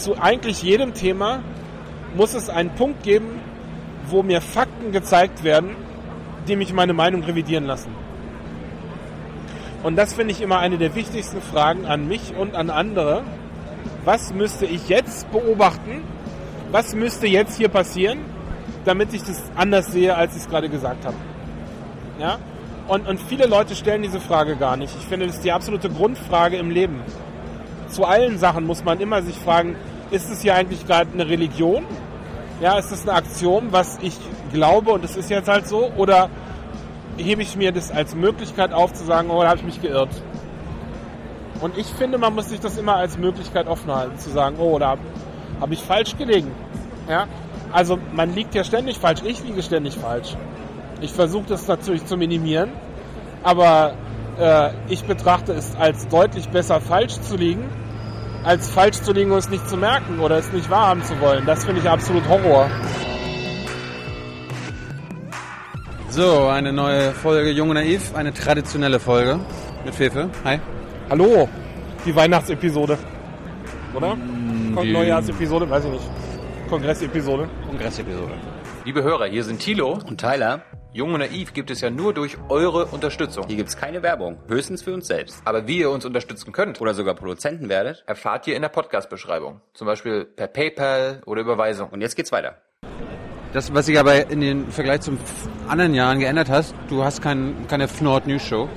zu eigentlich jedem Thema muss es einen Punkt geben, wo mir Fakten gezeigt werden, die mich meine Meinung revidieren lassen. Und das finde ich immer eine der wichtigsten Fragen an mich und an andere. Was müsste ich jetzt beobachten? Was müsste jetzt hier passieren, damit ich das anders sehe, als ich es gerade gesagt habe? Ja? Und, und viele Leute stellen diese Frage gar nicht. Ich finde, das ist die absolute Grundfrage im Leben. Zu allen Sachen muss man immer sich fragen, ist es hier eigentlich gerade eine Religion? Ja, ist das eine Aktion, was ich glaube und es ist jetzt halt so? Oder hebe ich mir das als Möglichkeit auf zu sagen, oh, da habe ich mich geirrt? Und ich finde, man muss sich das immer als Möglichkeit offen halten, zu sagen, oh, da habe ich falsch gelegen. Ja? Also man liegt ja ständig falsch, ich liege ständig falsch. Ich versuche das natürlich zu minimieren, aber äh, ich betrachte es als deutlich besser falsch zu liegen, als falsch zu liegen und es nicht zu merken oder es nicht wahrhaben zu wollen. Das finde ich absolut Horror. So, eine neue Folge Jung und Naiv, eine traditionelle Folge mit Fefe. Hi. Hallo, die Weihnachtsepisode. Oder? Mm, die- Neujahrsepisode, weiß ich nicht. Kongressepisode. Kongressepisode. Liebe Hörer, hier sind Thilo. Und Tyler, Jung und Naiv gibt es ja nur durch eure Unterstützung. hier gibt's keine Werbung, höchstens für uns selbst. Aber wie ihr uns unterstützen könnt, Oder sogar Produzenten werdet. erfahrt ihr in der Podcast-Beschreibung. Zum Beispiel per PayPal oder Überweisung. Und jetzt geht's weiter. Das, was sich aber in den Vergleich zum anderen Jahren geändert hast, du hast kein, keine Fnord News Show.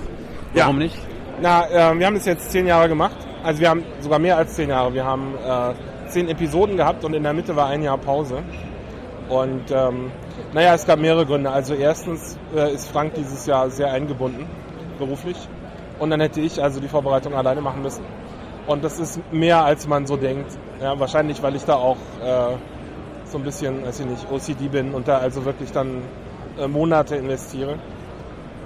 Ja. Warum nicht? Na, äh, wir haben das jetzt zehn Jahre gemacht. Also wir haben sogar mehr als zehn Jahre. Wir haben äh, zehn Episoden gehabt und in der Mitte war ein Jahr Pause. Und ähm, naja, es gab mehrere Gründe. Also erstens äh, ist Frank dieses Jahr sehr eingebunden, beruflich. Und dann hätte ich also die Vorbereitung alleine machen müssen. Und das ist mehr, als man so denkt. Ja, wahrscheinlich, weil ich da auch äh, so ein bisschen, weiß ich nicht, OCD bin und da also wirklich dann äh, Monate investiere.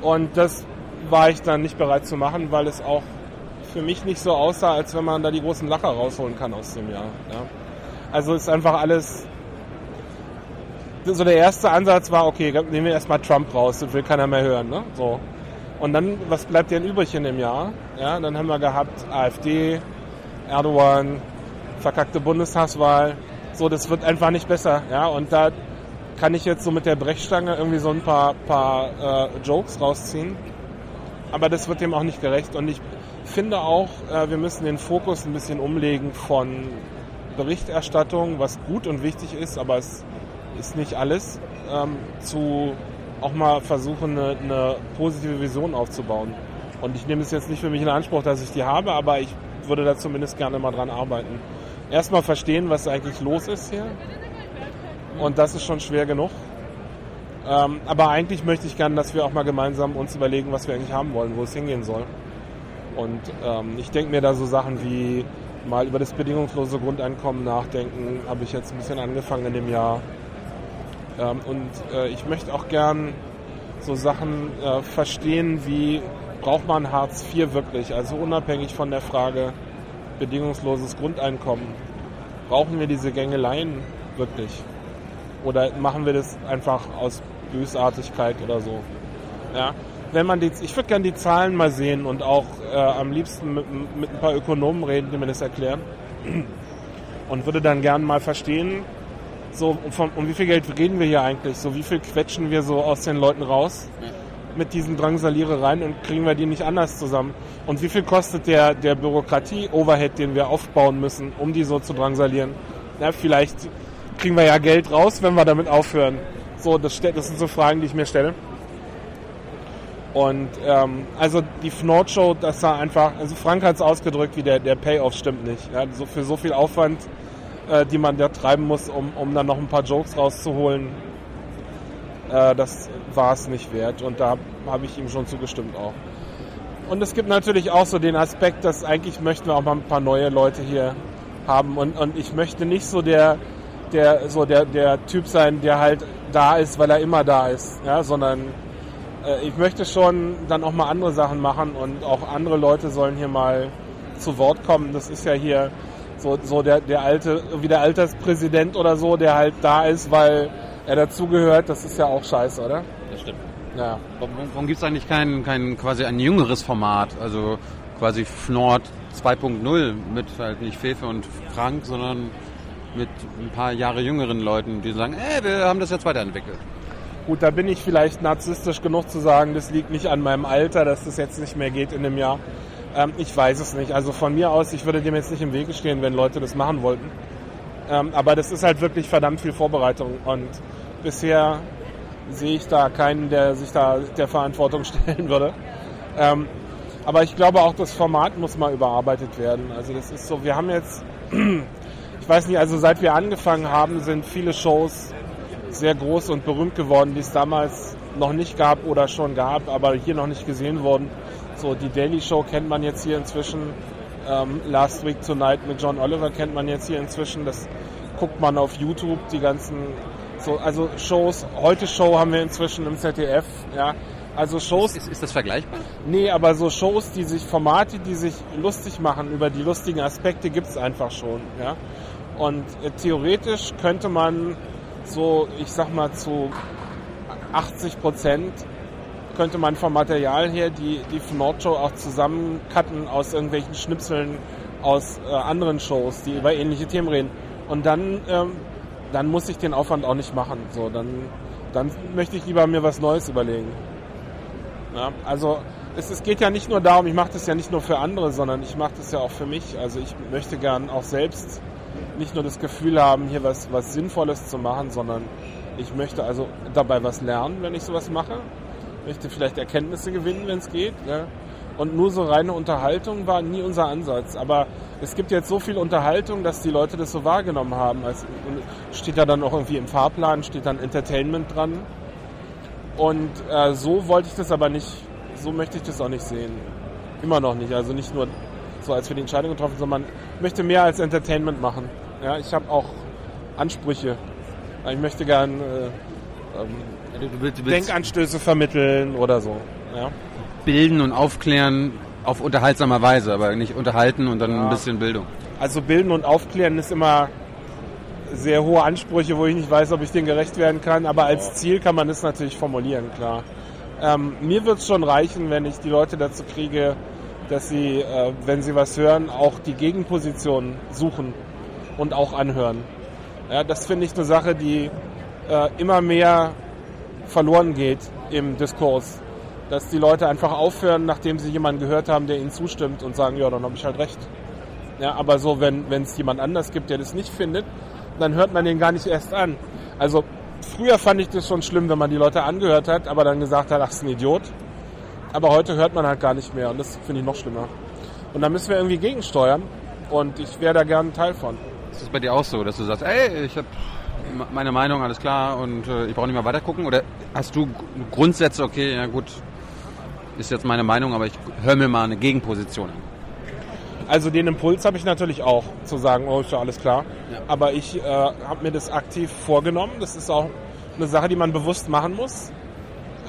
Und das war ich dann nicht bereit zu machen, weil es auch für mich nicht so aussah, als wenn man da die großen Lacher rausholen kann aus dem Jahr. Ja. Also ist einfach alles. So der erste Ansatz war, okay, nehmen wir erstmal Trump raus, das will keiner mehr hören. Ne? So. Und dann, was bleibt denn übrig in dem Jahr? Ja, dann haben wir gehabt AfD, Erdogan, verkackte Bundestagswahl. So, das wird einfach nicht besser. Ja, und da kann ich jetzt so mit der Brechstange irgendwie so ein paar, paar äh, Jokes rausziehen. Aber das wird dem auch nicht gerecht. Und ich finde auch, äh, wir müssen den Fokus ein bisschen umlegen von Berichterstattung, was gut und wichtig ist, aber es ist nicht alles, ähm, zu auch mal versuchen, eine, eine positive Vision aufzubauen. Und ich nehme es jetzt nicht für mich in Anspruch, dass ich die habe, aber ich würde da zumindest gerne mal dran arbeiten. Erstmal verstehen, was eigentlich los ist hier. Und das ist schon schwer genug. Ähm, aber eigentlich möchte ich gerne, dass wir auch mal gemeinsam uns überlegen, was wir eigentlich haben wollen, wo es hingehen soll. Und ähm, ich denke mir da so Sachen wie mal über das bedingungslose Grundeinkommen nachdenken, habe ich jetzt ein bisschen angefangen in dem Jahr. Ähm, und äh, ich möchte auch gern so Sachen äh, verstehen, wie braucht man Hartz IV wirklich? Also unabhängig von der Frage bedingungsloses Grundeinkommen. Brauchen wir diese Gängeleien wirklich? Oder machen wir das einfach aus Bösartigkeit oder so? Ja. Wenn man die, ich würde gerne die Zahlen mal sehen und auch äh, am liebsten mit, mit ein paar Ökonomen reden, die mir das erklären. Und würde dann gerne mal verstehen, so von, um wie viel Geld reden wir hier eigentlich? So wie viel quetschen wir so aus den Leuten raus mit diesen Drangsalierereien und kriegen wir die nicht anders zusammen? Und wie viel kostet der, der Bürokratie-Overhead, den wir aufbauen müssen, um die so zu drangsalieren? Ja, vielleicht kriegen wir ja Geld raus, wenn wir damit aufhören. So, das, das sind so Fragen, die ich mir stelle. Und ähm, also die Fnord Show, das war einfach, also Frank hat es ausgedrückt, wie der, der Payoff stimmt nicht. Ja, so für so viel Aufwand, äh, die man da treiben muss, um, um dann noch ein paar Jokes rauszuholen, äh, das war es nicht wert. Und da habe ich ihm schon zugestimmt auch. Und es gibt natürlich auch so den Aspekt, dass eigentlich möchten wir auch mal ein paar neue Leute hier haben. Und, und ich möchte nicht so der, der, so der, der Typ sein, der halt da ist, weil er immer da ist, ja, sondern äh, ich möchte schon dann auch mal andere Sachen machen und auch andere Leute sollen hier mal zu Wort kommen. Das ist ja hier so, so der, der alte, wie der Alterspräsident oder so, der halt da ist, weil er dazugehört. Das ist ja auch scheiße, oder? Das stimmt. Ja. Warum, warum gibt es eigentlich kein, kein quasi ein jüngeres Format? Also quasi Fnord 2.0 mit halt nicht Fefe und Frank, sondern mit ein paar Jahre jüngeren Leuten, die sagen, ey, wir haben das jetzt weiterentwickelt. Gut, da bin ich vielleicht narzisstisch genug zu sagen, das liegt nicht an meinem Alter, dass das jetzt nicht mehr geht in einem Jahr. Ähm, ich weiß es nicht. Also von mir aus, ich würde dem jetzt nicht im Wege stehen, wenn Leute das machen wollten. Ähm, aber das ist halt wirklich verdammt viel Vorbereitung und bisher sehe ich da keinen, der sich da der Verantwortung stellen würde. Ähm, aber ich glaube auch, das Format muss mal überarbeitet werden. Also das ist so, wir haben jetzt, ich weiß nicht, also seit wir angefangen haben, sind viele Shows sehr groß und berühmt geworden, die es damals noch nicht gab oder schon gab, aber hier noch nicht gesehen wurden. So, die Daily Show kennt man jetzt hier inzwischen. Ähm, Last Week Tonight mit John Oliver kennt man jetzt hier inzwischen. Das guckt man auf YouTube, die ganzen, so, also Shows. Heute Show haben wir inzwischen im ZDF, ja. Also Shows. Ist, ist das vergleichbar? Nee, aber so Shows, die sich, Formate, die sich lustig machen über die lustigen Aspekte, gibt's einfach schon, ja. Und äh, theoretisch könnte man so, ich sag mal, zu 80 Prozent könnte man vom Material her die, die Nord-Show auch zusammencutten aus irgendwelchen Schnipseln aus äh, anderen Shows, die über ähnliche Themen reden. Und dann, ähm, dann muss ich den Aufwand auch nicht machen. So, dann, dann möchte ich lieber mir was Neues überlegen. Ja, also es, es geht ja nicht nur darum, ich mache das ja nicht nur für andere, sondern ich mache das ja auch für mich. Also ich möchte gern auch selbst nicht nur das Gefühl haben, hier was, was Sinnvolles zu machen, sondern ich möchte also dabei was lernen, wenn ich sowas mache. Möchte vielleicht Erkenntnisse gewinnen, wenn es geht. Ja. Und nur so reine Unterhaltung war nie unser Ansatz. Aber es gibt jetzt so viel Unterhaltung, dass die Leute das so wahrgenommen haben. Also steht da dann auch irgendwie im Fahrplan, steht dann Entertainment dran. Und äh, so wollte ich das aber nicht, so möchte ich das auch nicht sehen. Immer noch nicht. Also nicht nur so, als wir die Entscheidung getroffen haben, sondern ich möchte mehr als Entertainment machen. Ja, ich habe auch Ansprüche. Ich möchte gern äh, ähm, Du willst, du willst Denkanstöße vermitteln oder so. Ja. bilden und aufklären auf unterhaltsamer Weise, aber nicht unterhalten und dann Ja. ein bisschen Bildung. Also bilden und aufklären ist immer sehr hohe Ansprüche, wo ich nicht weiß, ob ich denen gerecht werden kann. Aber als Ziel kann man das natürlich formulieren, klar. Ähm, mir wird es schon reichen, wenn ich die Leute dazu kriege, dass sie, äh, wenn sie was hören, auch die Gegenposition suchen und auch anhören. Ja, das finde ich eine Sache, die äh, immer mehr verloren geht im Diskurs. Dass die Leute einfach aufhören, nachdem sie jemanden gehört haben, der ihnen zustimmt und sagen, ja, dann habe ich halt recht. Ja, aber so, wenn es jemand anders gibt, der das nicht findet, dann hört man den gar nicht erst an. Also früher fand ich das schon schlimm, wenn man die Leute angehört hat, aber dann gesagt hat, ach, ist ein Idiot. Aber heute hört man halt gar nicht mehr und das finde ich noch schlimmer. Und da müssen wir irgendwie gegensteuern und ich wäre da gern ein Teil von. Ist das bei dir auch so, dass du sagst, ey, ich habe meine Meinung, alles klar und äh, ich brauche nicht mehr weiter gucken? Oder hast du Grundsätze, okay, ja gut, ist jetzt meine Meinung, aber ich höre mir mal eine Gegenposition an? Also den Impuls habe ich natürlich auch, zu sagen, oh, ist ja alles klar. Ja. Aber ich äh, habe mir das aktiv vorgenommen. Das ist auch eine Sache, die man bewusst machen muss,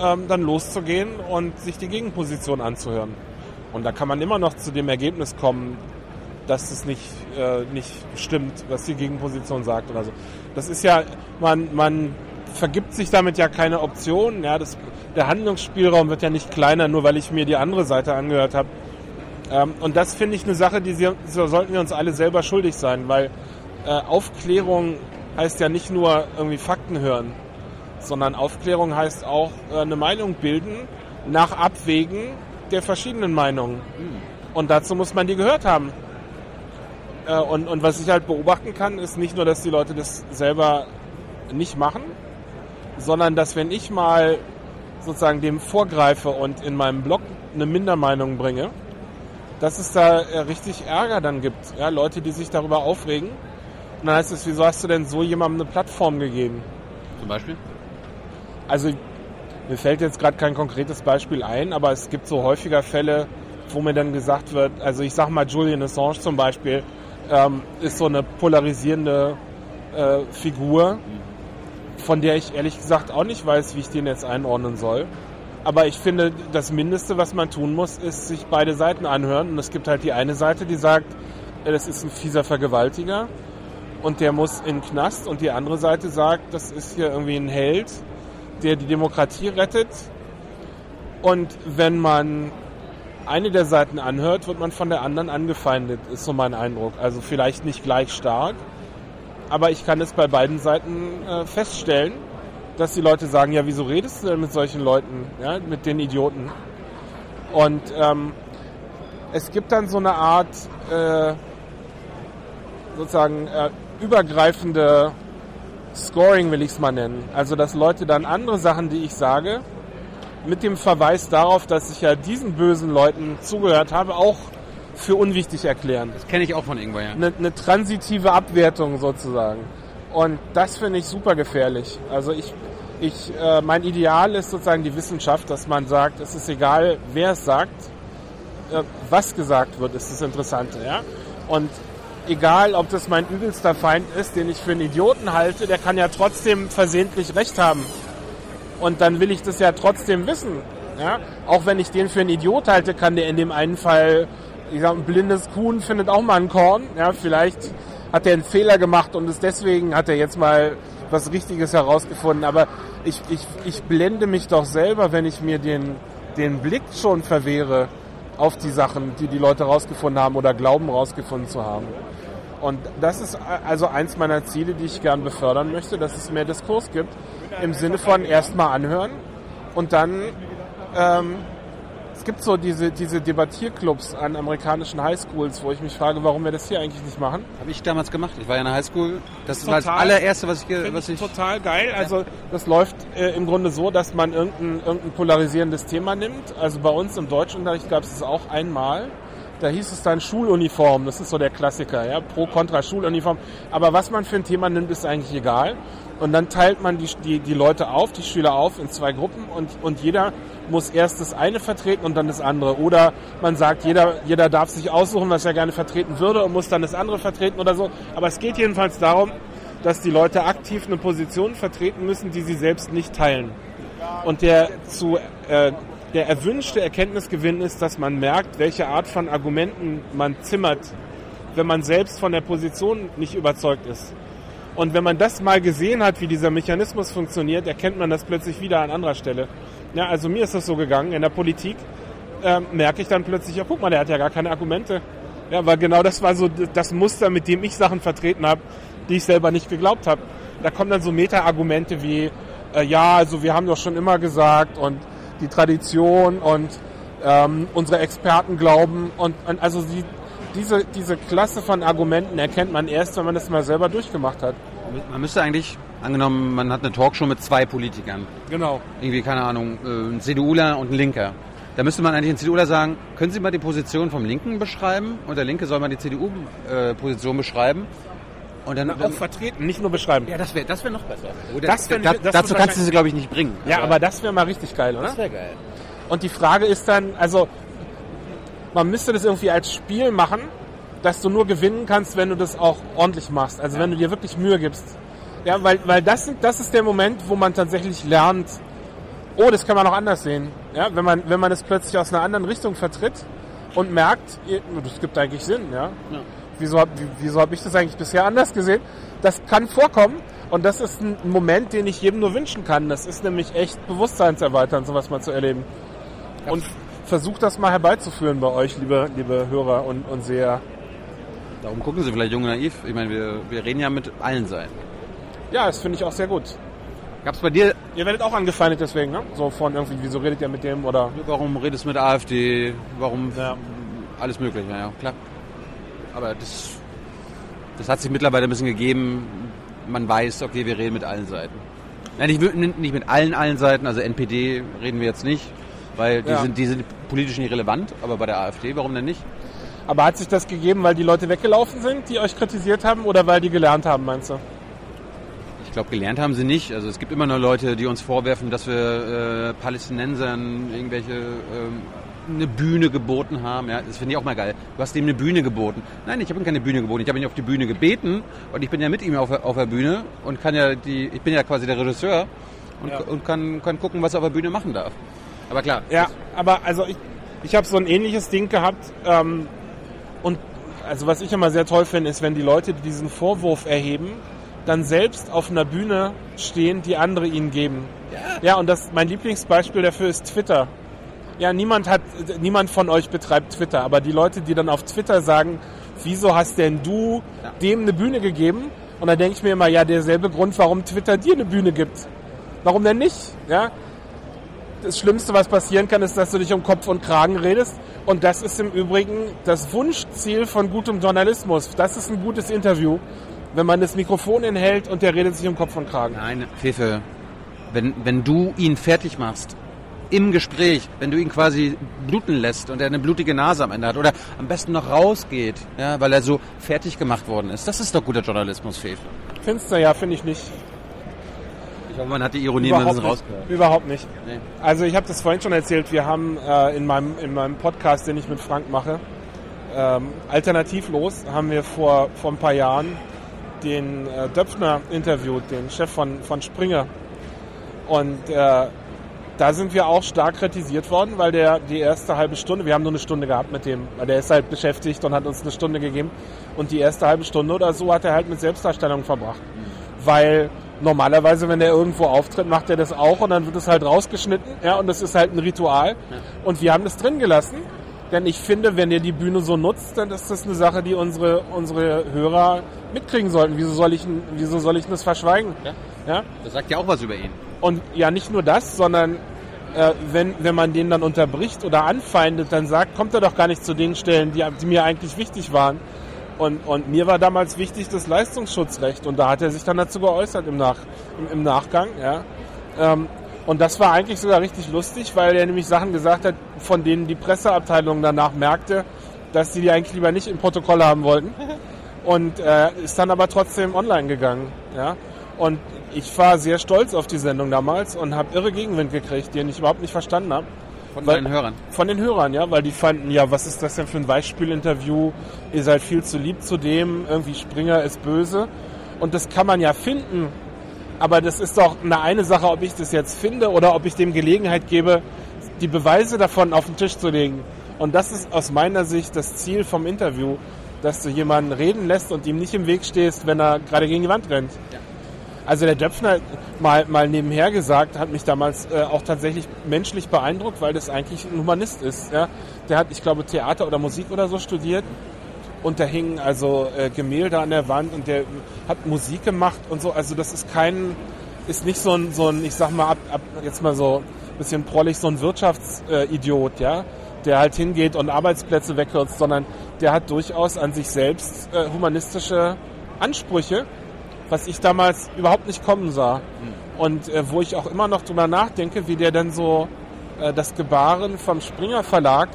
ähm, dann loszugehen und sich die Gegenposition anzuhören. Und da kann man immer noch zu dem Ergebnis kommen, dass es nicht, äh, nicht stimmt, was die Gegenposition sagt oder so. Das ist ja, man, man vergibt sich damit ja keine Option. Ja, das, der Handlungsspielraum wird ja nicht kleiner, nur weil ich mir die andere Seite angehört habe. Ähm, und das finde ich eine Sache, die sie, so sollten wir uns alle selber schuldig sein, weil äh, Aufklärung heißt ja nicht nur irgendwie Fakten hören, sondern Aufklärung heißt auch äh, eine Meinung bilden nach Abwägen der verschiedenen Meinungen. Und dazu muss man die gehört haben. Äh, und, und was ich halt beobachten kann, ist nicht nur, dass die Leute das selber nicht machen, sondern dass wenn ich mal sozusagen dem vorgreife und in meinem Blog eine Mindermeinung bringe, dass es da äh, richtig Ärger dann gibt. Ja, Leute, die sich darüber aufregen. Und dann heißt es, wieso hast du denn so jemandem eine Plattform gegeben? Zum Beispiel? Also mir fällt jetzt gerade kein konkretes Beispiel ein, aber es gibt so häufiger Fälle, wo mir dann gesagt wird, also ich sag mal Julian Assange zum Beispiel, ähm, ist so eine polarisierende äh, Figur, von der ich ehrlich gesagt auch nicht weiß, wie ich den jetzt einordnen soll. Aber ich finde, das Mindeste, was man tun muss, ist sich beide Seiten anhören. Und es gibt halt die eine Seite, die sagt, äh, das ist ein fieser Vergewaltiger und der muss in den Knast. Und die andere Seite sagt, das ist hier irgendwie ein Held, der die Demokratie rettet. Und wenn man eine der Seiten anhört, wird man von der anderen angefeindet, ist so mein Eindruck. Also vielleicht nicht gleich stark, aber ich kann es bei beiden Seiten äh, feststellen, dass die Leute sagen, ja, wieso redest du denn mit solchen Leuten, ja, mit den Idioten? Und ähm, es gibt dann so eine Art äh, sozusagen äh, übergreifende Scoring, will ich es mal nennen. Also dass Leute dann andere Sachen, die ich sage, mit dem Verweis darauf, dass ich ja diesen bösen Leuten zugehört habe, auch für unwichtig erklären. Das kenne ich auch von irgendwo, ja. Eine, eine transitive Abwertung sozusagen. Und das finde ich super gefährlich. Also ich, ich, äh, mein Ideal ist sozusagen die Wissenschaft, dass man sagt, es ist egal, wer es sagt, äh, was gesagt wird, ist das Interessante. Ja? Und egal, ob das mein übelster Feind ist, den ich für einen Idioten halte, der kann ja trotzdem versehentlich recht haben. Und dann will ich das ja trotzdem wissen. Ja? Auch wenn ich den für einen Idiot halte, kann der in dem einen Fall, ich sag, ein blindes Kuhn findet auch mal ein Korn. Ja? Vielleicht hat er einen Fehler gemacht und ist deswegen hat er jetzt mal was Richtiges herausgefunden. Aber ich, ich, ich blende mich doch selber, wenn ich mir den, den Blick schon verwehre auf die Sachen, die die Leute rausgefunden haben oder glauben rausgefunden zu haben. Und das ist also eins meiner Ziele, die ich gern befördern möchte, dass es mehr Diskurs gibt, im Sinne von erstmal anhören und dann ähm, es gibt so diese, diese Debattierclubs an amerikanischen Highschools, wo ich mich frage, warum wir das hier eigentlich nicht machen. Habe ich damals gemacht. Ich war ja in der Highschool. Das Total. ist das allererste, was ich, was ich total geil. Also das läuft äh, im Grunde so, dass man irgendein, irgendein polarisierendes Thema nimmt. Also bei uns im Deutschunterricht gab es es auch einmal. Da hieß es dann Schuluniform. Das ist so der Klassiker, ja, pro kontra Schuluniform. Aber was man für ein Thema nimmt, ist eigentlich egal. Und dann teilt man die, die, die Leute auf, die Schüler auf in zwei Gruppen und, und jeder muss erst das eine vertreten und dann das andere. Oder man sagt, jeder, jeder darf sich aussuchen, was er gerne vertreten würde und muss dann das andere vertreten oder so. Aber es geht jedenfalls darum, dass die Leute aktiv eine Position vertreten müssen, die sie selbst nicht teilen. Und der zu äh, der erwünschte Erkenntnisgewinn ist, dass man merkt, welche Art von Argumenten man zimmert, wenn man selbst von der Position nicht überzeugt ist. Und wenn man das mal gesehen hat, wie dieser Mechanismus funktioniert, erkennt man das plötzlich wieder an anderer Stelle. Ja, also mir ist das so gegangen. In der Politik ähm, merke ich dann plötzlich, ja guck mal, der hat ja gar keine Argumente. Ja, weil genau das war so das Muster, mit dem ich Sachen vertreten habe, die ich selber nicht geglaubt habe. Da kommen dann so Meta-Argumente wie, äh, ja, also wir haben doch schon immer gesagt und die Tradition und ähm, unsere Experten glauben und, und also die, diese, diese Klasse von Argumenten erkennt man erst, wenn man das mal selber durchgemacht hat. Man müsste eigentlich, angenommen, man hat eine Talkshow mit zwei Politikern. Genau. Irgendwie, keine Ahnung, äh, ein CDUler und ein Linker. Da müsste man eigentlich den CDUler sagen, können Sie mal die Position vom Linken beschreiben? Und der Linke soll mal die CDU-Position beschreiben. Und dann, Auch vertreten, nicht nur beschreiben. ja, das wäre das wär noch besser. Oder, Das fänd ich- da, das dazu kannst du sie, glaube ich, nicht bringen. Ja, aber das wäre mal richtig geil, oder? wäre geil. Und die Frage ist dann, also man müsste das irgendwie als Spiel machen, dass du nur gewinnen kannst, wenn du das auch ordentlich machst. Also wenn du dir wirklich Mühe gibst. Ja, weil, weil das, das ist der Moment, wo man tatsächlich lernt, oh, das kann man auch anders sehen. Ja, wenn man, wenn man es plötzlich aus einer anderen Richtung vertritt und merkt, das gibt eigentlich Sinn, ja. Ja. Wieso habe wieso hab ich das eigentlich bisher anders gesehen? Das kann vorkommen und das ist ein Moment, den ich jedem nur wünschen kann. Das ist nämlich echt bewusstseinserweiternd, sowas mal zu erleben. Und versucht das mal herbeizuführen bei euch, liebe, liebe Hörer und, und Seher. Darum gucken Sie vielleicht jung und naiv. Ich meine, wir, wir reden ja mit allen Seiten. Ja, das finde ich auch sehr gut. Gab es bei dir, Ihr werdet auch angefeindet deswegen, ne? So von irgendwie, wieso redet ihr mit dem oder... warum redest du mit AfD? Warum Ja. alles mögliche? Ja, ja, klar. Aber das, das hat sich mittlerweile ein bisschen gegeben. Man weiß, okay, wir reden mit allen Seiten. Nein, nicht, mit- nicht mit allen, allen Seiten. Also NPD reden wir jetzt nicht, weil die, Ja. sind, die sind politisch nicht relevant. Aber bei der AfD, warum denn nicht? Aber hat sich das gegeben, weil die Leute weggelaufen sind, die euch kritisiert haben oder weil die gelernt haben, meinst du? Ich glaube, gelernt haben sie nicht. Also es gibt immer noch Leute, die uns vorwerfen, dass wir äh, Palästinensern irgendwelche ähm, eine Bühne geboten haben. Ja, das finde ich auch mal geil. Du hast ihm eine Bühne geboten. Nein, ich habe ihm keine Bühne geboten. Ich habe ihn auf die Bühne gebeten und ich bin ja mit ihm auf, der- auf der Bühne und kann ja die, ich bin ja quasi der Regisseur und, Ja. und kann, kann gucken, was er auf der Bühne machen darf. Aber klar, Ja, aber also ich, ich habe so ein ähnliches Ding gehabt ähm, und also was ich immer sehr toll finde, ist, wenn die Leute, die diesen Vorwurf erheben, dann selbst auf einer Bühne stehen, die andere ihnen geben. Ja, und das mein Lieblingsbeispiel dafür ist Twitter. Ja, niemand hat, niemand von euch betreibt Twitter, aber die Leute, die dann auf Twitter sagen, wieso hast denn du Ja. dem eine Bühne gegeben? Und dann denke ich mir immer, ja, derselbe Grund, warum Twitter dir eine Bühne gibt. Warum denn nicht? Ja? Das Schlimmste, was passieren kann, ist, dass du dich um Kopf und Kragen redest. Und das ist im Übrigen das Wunschziel von gutem Journalismus. Das ist ein gutes Interview, wenn man das Mikrofon hinhält und der redet sich um Kopf und Kragen. Nein, Fefe, wenn, wenn du ihn fertig machst, im Gespräch, wenn du ihn quasi bluten lässt und er eine blutige Nase am Ende hat oder am besten noch rausgeht, ja, weil er so fertig gemacht worden ist. Das ist doch guter Journalismus, Fefe. Findest du ja, finde ich nicht. Ich hoffe, man hat die Ironie Überhaupt nicht. rausgehört. Überhaupt nicht. Nee. Also ich habe das vorhin schon erzählt, wir haben äh, in, meinem, in meinem Podcast, den ich mit Frank mache, ähm, alternativlos, haben wir vor, vor ein paar Jahren den äh, Döpfner interviewt, den Chef von, von Springer. Und äh, da sind wir auch stark kritisiert worden, weil der die erste halbe Stunde, wir haben nur eine Stunde gehabt mit dem, weil der ist halt beschäftigt und hat uns eine Stunde gegeben. Und die erste halbe Stunde oder so hat er halt mit Selbstdarstellung verbracht. Weil normalerweise, wenn er irgendwo auftritt, macht er das auch und dann wird es halt rausgeschnitten. Ja, und das ist halt ein Ritual. Und wir haben das drin gelassen. Denn ich finde, wenn ihr die Bühne so nutzt, dann ist das eine Sache, die unsere, unsere Hörer mitkriegen sollten. Wieso soll ich, wieso soll ich das verschweigen? Ja. Ja? Das sagt ja auch was über ihn. Und ja, nicht nur das, sondern äh, wenn, wenn man den dann unterbricht oder anfeindet, dann sagt, kommt er doch gar nicht zu den Stellen, die, die mir eigentlich wichtig waren. Und, und mir war damals wichtig das Leistungsschutzrecht und da hat er sich dann dazu geäußert im, Nach, im, im Nachgang. Ja. Ähm, und das war eigentlich sogar richtig lustig, weil er nämlich Sachen gesagt hat, von denen die Presseabteilung danach merkte, dass sie die eigentlich lieber nicht im Protokoll haben wollten. Und äh, ist dann aber trotzdem online gegangen. Ja. Und ich war sehr stolz auf die Sendung damals und habe irre Gegenwind gekriegt, den ich überhaupt nicht verstanden habe. Von Weil- deinen Hörern. Von den Hörern, ja, weil die fanden, ja, was ist das denn für ein Weichspülinterview? Ihr seid viel zu lieb zu dem, irgendwie Springer ist böse. Und das kann man ja finden. Aber das ist doch eine eine Sache, ob ich das jetzt finde oder ob ich dem Gelegenheit gebe, die Beweise davon auf den Tisch zu legen. Und das ist aus meiner Sicht das Ziel vom Interview, dass du jemanden reden lässt und ihm nicht im Weg stehst, wenn er gerade gegen die Wand rennt. Also der Döpfner, mal, mal nebenher gesagt, hat mich damals äh, auch tatsächlich menschlich beeindruckt, weil das eigentlich ein Humanist ist. Ja? Der hat, ich glaube, Theater oder Musik oder so studiert und da hingen also äh, Gemälde an der Wand und der hat Musik gemacht und so. Also das ist kein, ist nicht so ein, so ein ich sag mal, ab, ab, jetzt mal so ein bisschen prollig, so ein Wirtschaftsidiot, ja, der halt hingeht und Arbeitsplätze wegkürzt, sondern der hat durchaus an sich selbst äh, humanistische Ansprüche, was ich damals überhaupt nicht kommen sah. Und äh, wo ich auch immer noch drüber nachdenke, wie der dann so äh, das Gebaren vom Springer Verlag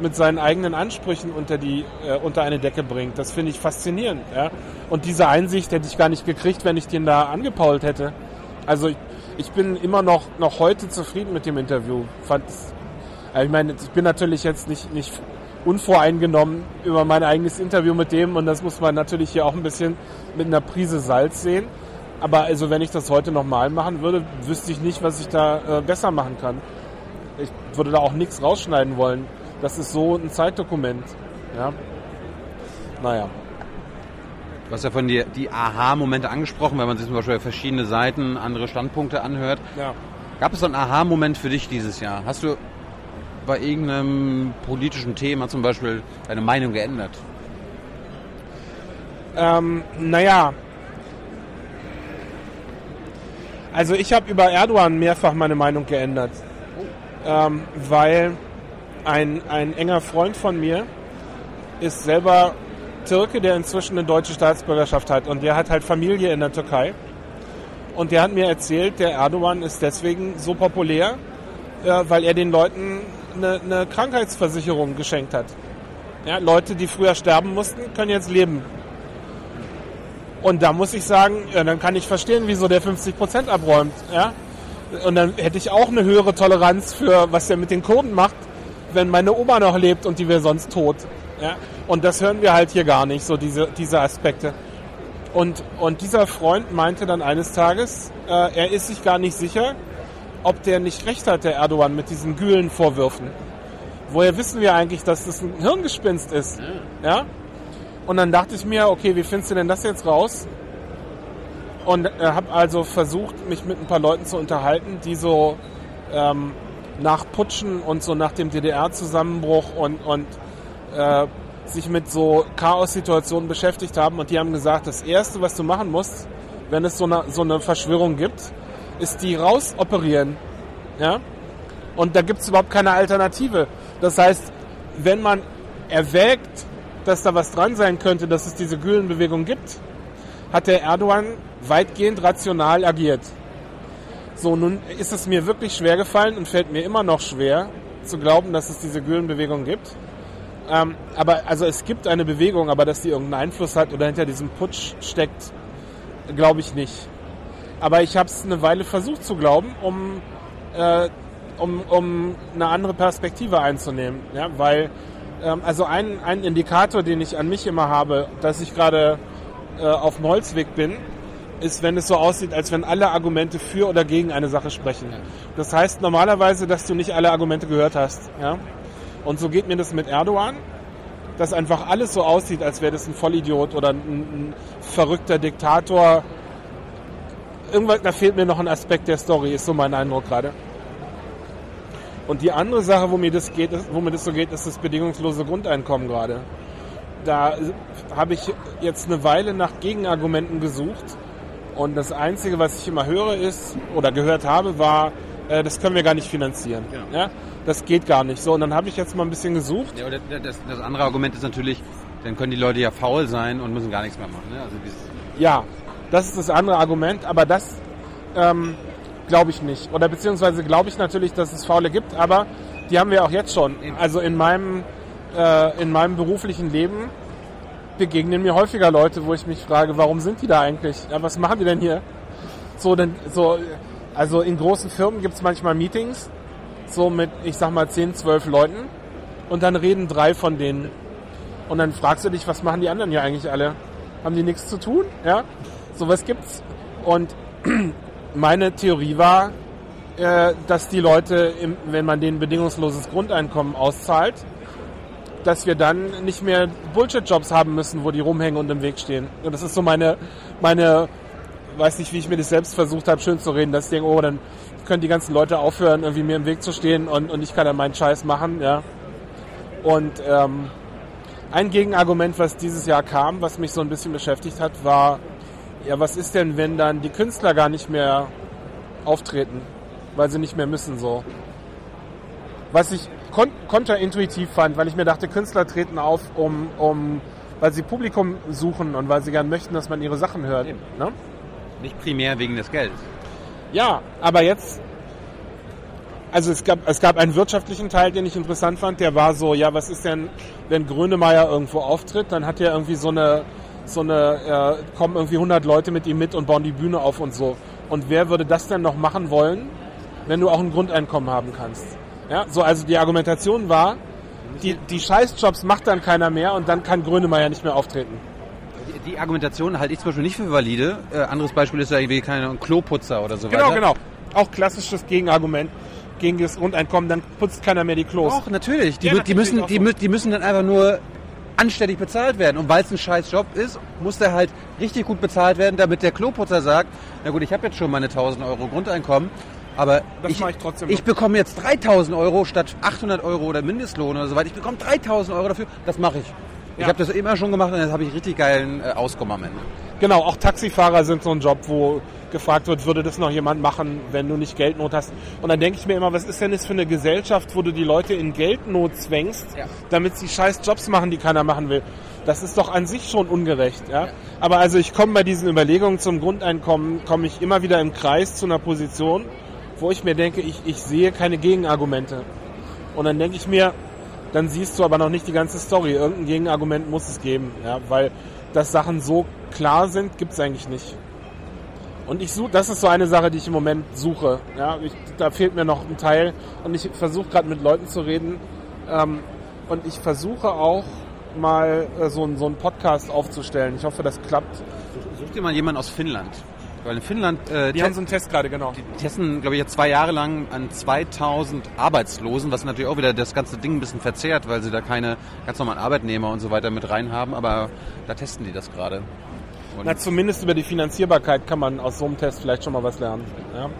mit seinen eigenen Ansprüchen unter die äh, unter eine Decke bringt. Das finde ich faszinierend. Ja? Und diese Einsicht hätte ich gar nicht gekriegt, wenn ich den da angepault hätte. Also ich, ich bin immer noch noch heute zufrieden mit dem Interview. Fand, also ich meine, ich bin natürlich jetzt nicht nicht unvoreingenommen über mein eigenes Interview mit dem und das muss man natürlich hier auch ein bisschen mit einer Prise Salz sehen. Aber also wenn ich das heute nochmal machen würde, wüsste ich nicht, was ich da äh, besser machen kann. Ich würde da auch nichts rausschneiden wollen. Das ist so ein Zeitdokument. Ja. Naja. Du hast ja von dir die Aha-Momente angesprochen, wenn man sich zum Beispiel verschiedene Seiten, andere Standpunkte anhört. Ja. Gab es so einen Aha-Moment für dich dieses Jahr? Hast du bei irgendeinem politischen Thema zum Beispiel deine Meinung geändert? Ähm, naja. Also ich habe über Erdogan mehrfach meine Meinung geändert. Ähm, weil ein, ein enger Freund von mir ist selber Türke, der inzwischen eine deutsche Staatsbürgerschaft hat. Und der hat halt Familie in der Türkei. Und der hat mir erzählt, der Erdogan ist deswegen so populär, äh, weil er den Leuten eine, eine Krankheitsversicherung geschenkt hat. Ja, Leute, die früher sterben mussten, können jetzt leben. Und da muss ich sagen, ja, dann kann ich verstehen, wieso der 50% abräumt. Ja? Und dann hätte ich auch eine höhere Toleranz für, was der mit den Kurden macht, wenn meine Oma noch lebt und die wäre sonst tot. Ja? Und das hören wir halt hier gar nicht, so diese, diese Aspekte. Und, und dieser Freund meinte dann eines Tages, äh, er ist sich gar nicht sicher, ob der nicht recht hat, der Erdogan, mit diesen Gülen-Vorwürfen. Woher wissen wir eigentlich, dass das ein Hirngespinst ist? Ja? Und dann dachte ich mir, okay, wie findest du denn das jetzt raus? Und äh, habe also versucht, mich mit ein paar Leuten zu unterhalten, die so ähm, nach Putschen und so nach dem DDR-Zusammenbruch und, und äh, sich mit so Chaos-Situationen beschäftigt haben und die haben gesagt, das Erste, was du machen musst, wenn es so eine, so eine Verschwörung gibt, ist die rausoperieren. Ja? Und da gibt es überhaupt keine Alternative. Das heißt, wenn man erwägt, dass da was dran sein könnte, dass es diese Gülenbewegung gibt, hat der Erdogan weitgehend rational agiert. So, nun ist es mir wirklich schwer gefallen und fällt mir immer noch schwer zu glauben, dass es diese Gülenbewegung gibt. Ähm, aber also es gibt eine Bewegung, aber dass die irgendeinen Einfluss hat oder hinter diesem Putsch steckt, glaube ich nicht. Aber ich habe es eine Weile versucht zu glauben, um, äh, um, um eine andere Perspektive einzunehmen. Ja? Weil, ähm, also ein, ein Indikator, den ich an mich immer habe, dass ich gerade äh, auf dem Holzweg bin, ist, wenn es so aussieht, als wenn alle Argumente für oder gegen eine Sache sprechen. Das heißt normalerweise, dass du nicht alle Argumente gehört hast. Ja? Und so geht mir das mit Erdogan, dass einfach alles so aussieht, als wäre das ein Vollidiot oder ein, ein verrückter Diktator. Irgendwas, da fehlt mir noch ein Aspekt der Story, ist so mein Eindruck gerade. Und die andere Sache, wo mir das geht, wo mir das so geht, ist das bedingungslose Grundeinkommen gerade. Da habe ich jetzt eine Weile nach Gegenargumenten gesucht und das Einzige, was ich immer höre ist oder gehört habe, war, äh, das können wir gar nicht finanzieren. Genau. Ja? Das geht gar nicht. So, und dann habe ich jetzt mal ein bisschen gesucht. Ja, das, das andere Argument ist natürlich, dann können die Leute ja faul sein und müssen gar nichts mehr machen. Ne? Also dieses, Ja, das ist das andere Argument, aber das ähm, glaube ich nicht. Oder beziehungsweise glaube ich natürlich, dass es Faule gibt, aber die haben wir auch jetzt schon. Also in meinem, äh, in meinem beruflichen Leben begegnen mir häufiger Leute, wo ich mich frage, warum sind die da eigentlich? Ja, was machen die denn hier? So, denn, so, also in großen Firmen gibt es manchmal Meetings, so mit, ich sag mal, 10, 12 Leuten und dann reden drei von denen. Und dann fragst du dich, was machen die anderen hier eigentlich alle? Haben die nichts zu tun? Ja? So was gibt's. Und meine Theorie war, äh, dass die Leute, wenn man denen bedingungsloses Grundeinkommen auszahlt, dass wir dann nicht mehr Bullshit-Jobs haben müssen, wo die rumhängen und im Weg stehen. Und das ist so meine, meine, weiß nicht, wie ich mir das selbst versucht habe, schön zu reden, dass ich denke, oh, dann können die ganzen Leute aufhören, irgendwie mir im Weg zu stehen und, und ich kann dann meinen Scheiß machen, ja. Und ähm, ein Gegenargument, was dieses Jahr kam, was mich so ein bisschen beschäftigt hat, war, ja, was ist denn, wenn dann die Künstler gar nicht mehr auftreten, weil sie nicht mehr müssen so. Was ich kon konterintuitiv fand, weil ich mir dachte, Künstler treten auf, um, um, weil sie Publikum suchen und weil sie gern möchten, dass man ihre Sachen hört. Ne? nicht primär wegen des Geldes. Ja, aber jetzt, also es gab, es gab einen wirtschaftlichen Teil, den ich interessant fand, der war so, ja, was ist denn, wenn Grönemeyer irgendwo auftritt, dann hat er irgendwie so eine, so eine, äh, kommen irgendwie 100 Leute mit ihm mit und bauen die Bühne auf und so. Und wer würde das denn noch machen wollen, wenn du auch ein Grundeinkommen haben kannst? Ja, so, also die Argumentation war, die, die Scheißjobs macht dann keiner mehr und dann kann Grönemeyer nicht mehr auftreten. Die, die Argumentation halte ich zum Beispiel nicht für valide. Äh, anderes Beispiel ist ja irgendwie keine Kloputzer oder so Genau, weiter. genau. Auch klassisches Gegenargument gegen das Grundeinkommen, dann putzt keiner mehr die Klos. Doch, natürlich. Die, Ja, die, müssen, auch die, die müssen dann einfach nur anständig bezahlt werden. Und weil es ein scheiß Job ist, muss der halt richtig gut bezahlt werden, damit der Kloputzer sagt, na gut, ich habe jetzt schon meine 1000 Euro Grundeinkommen, aber ich, ich ich bekomme jetzt 3000 Euro statt 800 Euro oder Mindestlohn oder so weiter. Ich bekomme 3000 Euro dafür. Das mache ich. Ich Ja. habe das immer schon gemacht und jetzt habe ich richtig geilen äh, Auskommen am Ende. Genau, auch Taxifahrer sind so ein Job, wo gefragt wird, würde das noch jemand machen, wenn du nicht Geldnot hast. Und dann denke ich mir immer, was ist denn das für eine Gesellschaft, wo du die Leute in Geldnot zwängst, Ja. damit sie scheiß Jobs machen, die keiner machen will. Das ist doch an sich schon ungerecht. Ja? Aber also ich komme bei diesen Überlegungen zum Grundeinkommen, komme ich immer wieder im Kreis zu einer Position, wo ich mir denke, ich, ich sehe keine Gegenargumente. Und dann denke ich mir, dann siehst du aber noch nicht die ganze Story. Irgendein Gegenargument muss es geben, ja, weil dass Sachen so klar sind, gibt es eigentlich nicht. Und ich suche, das ist so eine Sache, die ich im Moment suche. Ja, ich, da fehlt mir noch ein Teil und ich versuche gerade mit Leuten zu reden ähm, und ich versuche auch mal äh, so, so einen Podcast aufzustellen. Ich hoffe, das klappt. Such dir mal jemanden aus Finnland. Weil in Finnland, äh, Die haben so einen Test gerade, genau. Die testen, glaube ich, jetzt zwei Jahre lang an 2000 Arbeitslosen, was natürlich auch wieder das ganze Ding ein bisschen verzerrt, weil sie da keine ganz normalen Arbeitnehmer und so weiter mit rein haben, aber da testen die das gerade. Und Na, zumindest über die Finanzierbarkeit kann man aus so einem Test vielleicht schon mal was lernen. Ja?